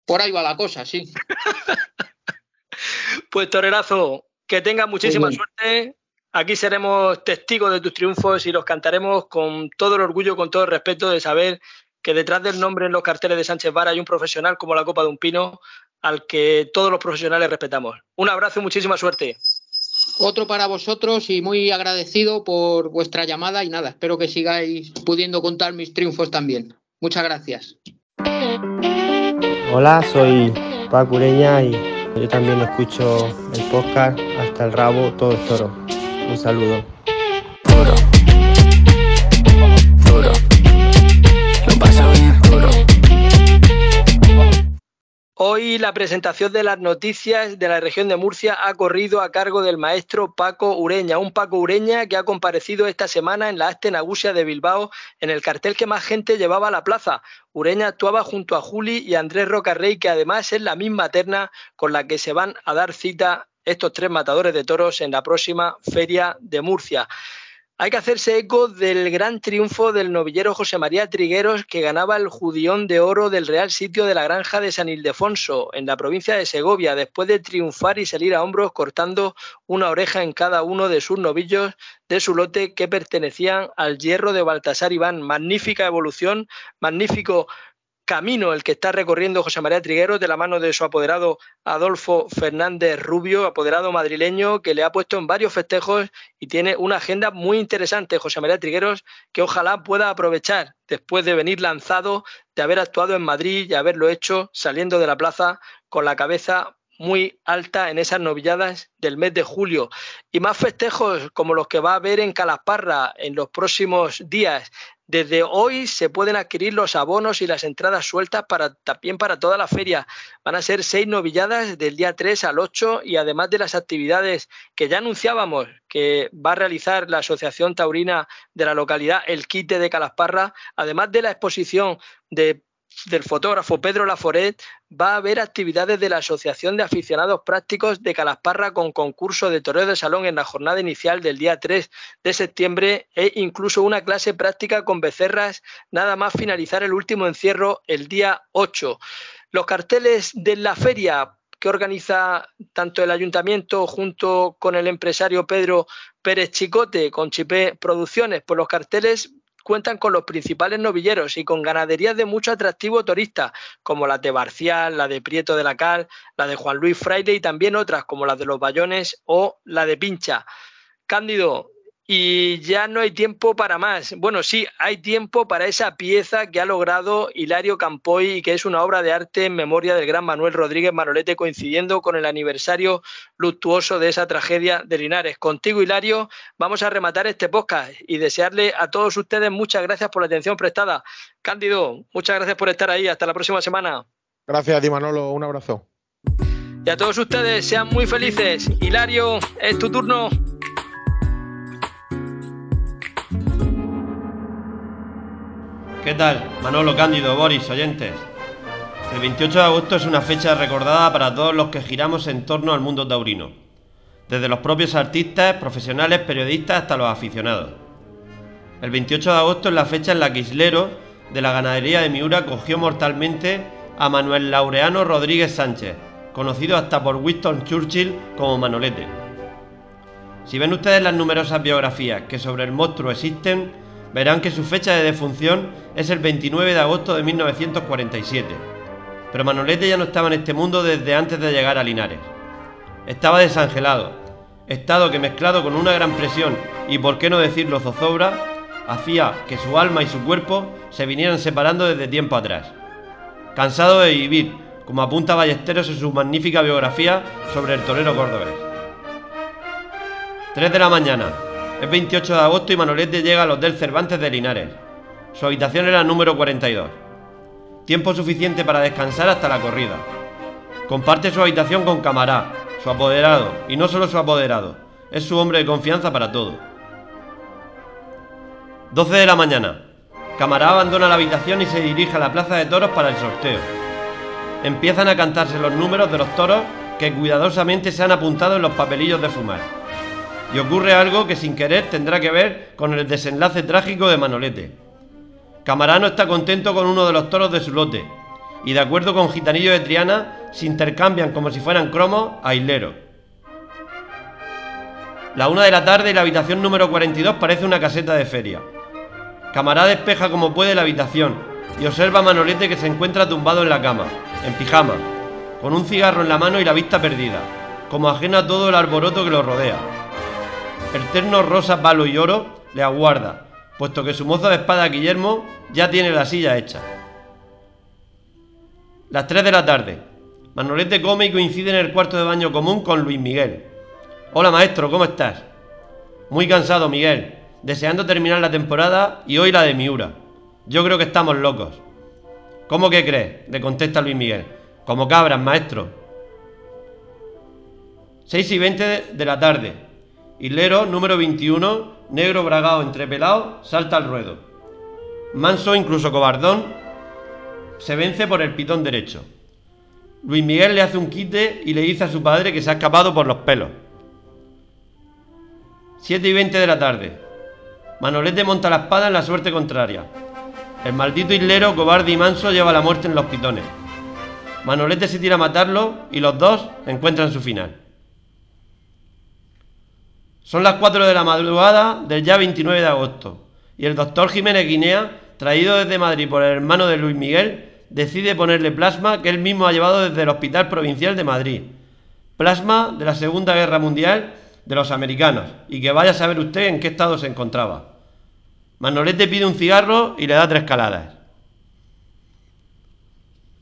Speaker 8: Por ahí va la cosa, sí. [laughs]
Speaker 3: pues Torerazo, que tengas muchísima suerte. Aquí seremos testigos de tus triunfos y los cantaremos con todo el orgullo, con todo el respeto de saber que detrás del nombre en los carteles de Sánchez Vara hay un profesional como la Copa de un Pino al que todos los profesionales respetamos. Un abrazo y muchísima suerte.
Speaker 8: Otro para vosotros y muy agradecido por vuestra llamada y nada, espero que sigáis pudiendo contar mis triunfos también. Muchas gracias.
Speaker 9: Hola, soy Paco Ureña y yo también escucho el podcast Hasta el Rabo, todo es toro. Un saludo.
Speaker 3: Hoy la presentación de las noticias de la región de Murcia ha corrido a cargo del maestro Paco Ureña, un Paco Ureña que ha comparecido esta semana en la Astenagusia de Bilbao en el cartel que más gente llevaba a la plaza. Ureña actuaba junto a Juli y Andrés Rocarrey, que además es la misma terna con la que se van a dar cita estos tres matadores de toros en la próxima feria de Murcia. Hay que hacerse eco del gran triunfo del novillero José María Trigueros que ganaba el Judión de Oro del Real Sitio de la Granja de San Ildefonso en la provincia de Segovia después de triunfar y salir a hombros cortando una oreja en cada uno de sus novillos de su lote que pertenecían al hierro de Baltasar Iván. Magnífica evolución, magnífico camino el que está recorriendo José María Trigueros de la mano de su apoderado Adolfo Fernández Rubio, apoderado madrileño, que le ha puesto en varios festejos y tiene una agenda muy interesante, José María Trigueros, que ojalá pueda aprovechar después de venir lanzado, de haber actuado en Madrid y haberlo hecho saliendo de la plaza con la cabeza muy alta en esas novilladas del mes de julio. Y más festejos como los que va a haber en Calasparra en los próximos días. Desde hoy se pueden adquirir los abonos y las entradas sueltas para, también para toda la feria. Van a ser seis novilladas del día 3 al 8 y además de las actividades que ya anunciábamos que va a realizar la Asociación Taurina de la localidad, el Quite de Calasparra, además de la exposición de del fotógrafo Pedro Laforet va a haber actividades de la Asociación de Aficionados Prácticos de Calasparra con concurso de toreo de salón en la jornada inicial del día 3 de septiembre e incluso una clase práctica con becerras nada más finalizar el último encierro el día 8. Los carteles de la feria que organiza tanto el ayuntamiento junto con el empresario Pedro Pérez Chicote con Chipé Producciones, por los carteles cuentan con los principales novilleros y con ganaderías de mucho atractivo turista, como la de Barcial, la de Prieto de la Cal, la de Juan Luis Fraile y también otras como las de los Bayones o la de Pincha. Cándido, y ya no hay tiempo para más. Bueno, sí, hay tiempo para esa pieza que ha logrado Hilario Campoy y que es una obra de arte en memoria del gran Manuel Rodríguez Manolete, coincidiendo con el aniversario luctuoso de esa tragedia de Linares. Contigo, Hilario, vamos a rematar este podcast y desearle a todos ustedes muchas gracias por la atención prestada. Cándido, muchas gracias por estar ahí. Hasta la próxima semana.
Speaker 4: Gracias a ti, Manolo. Un abrazo.
Speaker 3: Y a todos ustedes, sean muy felices. Hilario, es tu turno.
Speaker 10: ¿Qué tal? Manolo Cándido, Boris, oyentes. El 28 de agosto es una fecha recordada para todos los que giramos en torno al mundo taurino, desde los propios artistas, profesionales, periodistas hasta los aficionados. El 28 de agosto es la fecha en la que Islero, de la ganadería de Miura, cogió mortalmente a Manuel Laureano Rodríguez Sánchez, conocido hasta por Winston Churchill como Manolete. Si ven ustedes las numerosas biografías que sobre el monstruo existen, verán que su fecha de defunción es el 29 de agosto de 1947. Pero Manolete ya no estaba en este mundo desde antes de llegar a Linares. Estaba desangelado, estado que mezclado con una gran presión y por qué no decirlo zozobra, hacía que su alma y su cuerpo se vinieran separando desde tiempo atrás. Cansado de vivir, como apunta Ballesteros en su magnífica biografía sobre el torero cordobés. 3 de la mañana. Es 28 de agosto y Manolete llega al Hotel Cervantes de Linares. Su habitación era número 42. Tiempo suficiente para descansar hasta la corrida. Comparte su habitación con Camará, su apoderado, y no solo su apoderado, es su hombre de confianza para todo. 12 de la mañana. Camará abandona la habitación y se dirige a la plaza de toros para el sorteo. Empiezan a cantarse los números de los toros que cuidadosamente se han apuntado en los papelillos de fumar. Y ocurre algo que sin querer tendrá que ver con el desenlace trágico de Manolete. Camará no está contento con uno de los toros de su lote, y de acuerdo con Gitanillo de Triana, se intercambian como si fueran cromos a hileros. La una de la tarde y la habitación número 42 parece una caseta de feria. Camará despeja como puede la habitación y observa a Manolete que se encuentra tumbado en la cama, en pijama, con un cigarro en la mano y la vista perdida, como ajeno a todo el arboroto que lo rodea. El terno rosa, palo y oro le aguarda, puesto que su mozo de espada Guillermo ya tiene la silla hecha. Las 3 de la tarde. Manolete come y coincide en el cuarto de baño común con Luis Miguel. Hola maestro, ¿cómo estás? Muy cansado, Miguel, deseando terminar la temporada y hoy la de Miura. Yo creo que estamos locos. ¿Cómo que crees? le contesta Luis Miguel. Como cabras, maestro. 6 y 20 de la tarde. Hilero número 21, negro bragado entrepelado, salta al ruedo. Manso, incluso cobardón, se vence por el pitón derecho. Luis Miguel le hace un quite y le dice a su padre que se ha escapado por los pelos. 7 y 20 de la tarde. Manolete monta la espada en la suerte contraria. El maldito hislero, cobarde y manso, lleva la muerte en los pitones. Manolete se tira a matarlo y los dos encuentran su final. Son las 4 de la madrugada del ya 29 de agosto y el doctor Jiménez Guinea, traído desde Madrid por el hermano de Luis Miguel, decide ponerle plasma que él mismo ha llevado desde el Hospital Provincial de Madrid. Plasma de la Segunda Guerra Mundial de los americanos y que vaya a saber usted en qué estado se encontraba. Manolete pide un cigarro y le da tres caladas.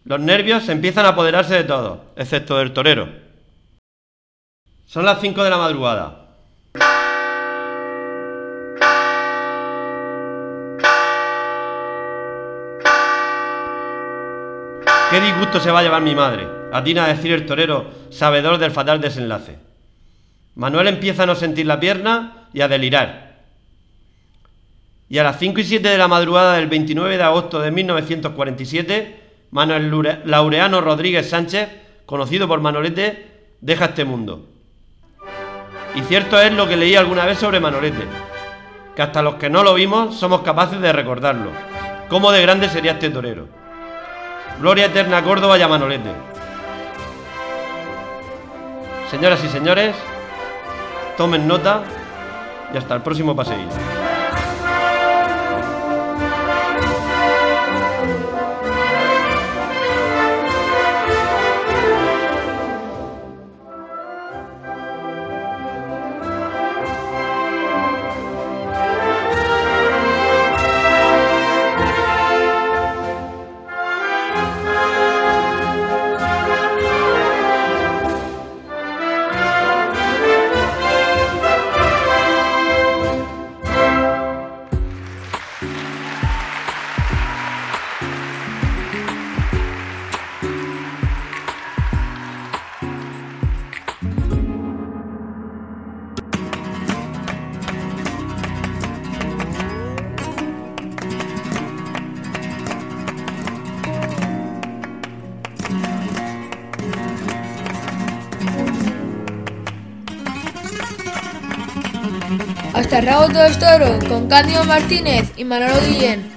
Speaker 10: Los nervios empiezan a apoderarse de todos, excepto del torero. Son las 5 de la madrugada. Qué disgusto se va a llevar mi madre, atina a decir el torero, sabedor del fatal desenlace. Manuel empieza a no sentir la pierna y a delirar. Y a las 5 y 7 de la madrugada del 29 de agosto de 1947, Manuel Laureano Rodríguez Sánchez, conocido por Manolete, deja este mundo. Y cierto es lo que leí alguna vez sobre Manolete, que hasta los que no lo vimos somos capaces de recordarlo. ¿Cómo de grande sería este torero? Gloria eterna a Córdoba y a Manolete. Señoras y señores, tomen nota y hasta el próximo paseíto.
Speaker 2: Con Cándido Martínez y Manolo Guillén.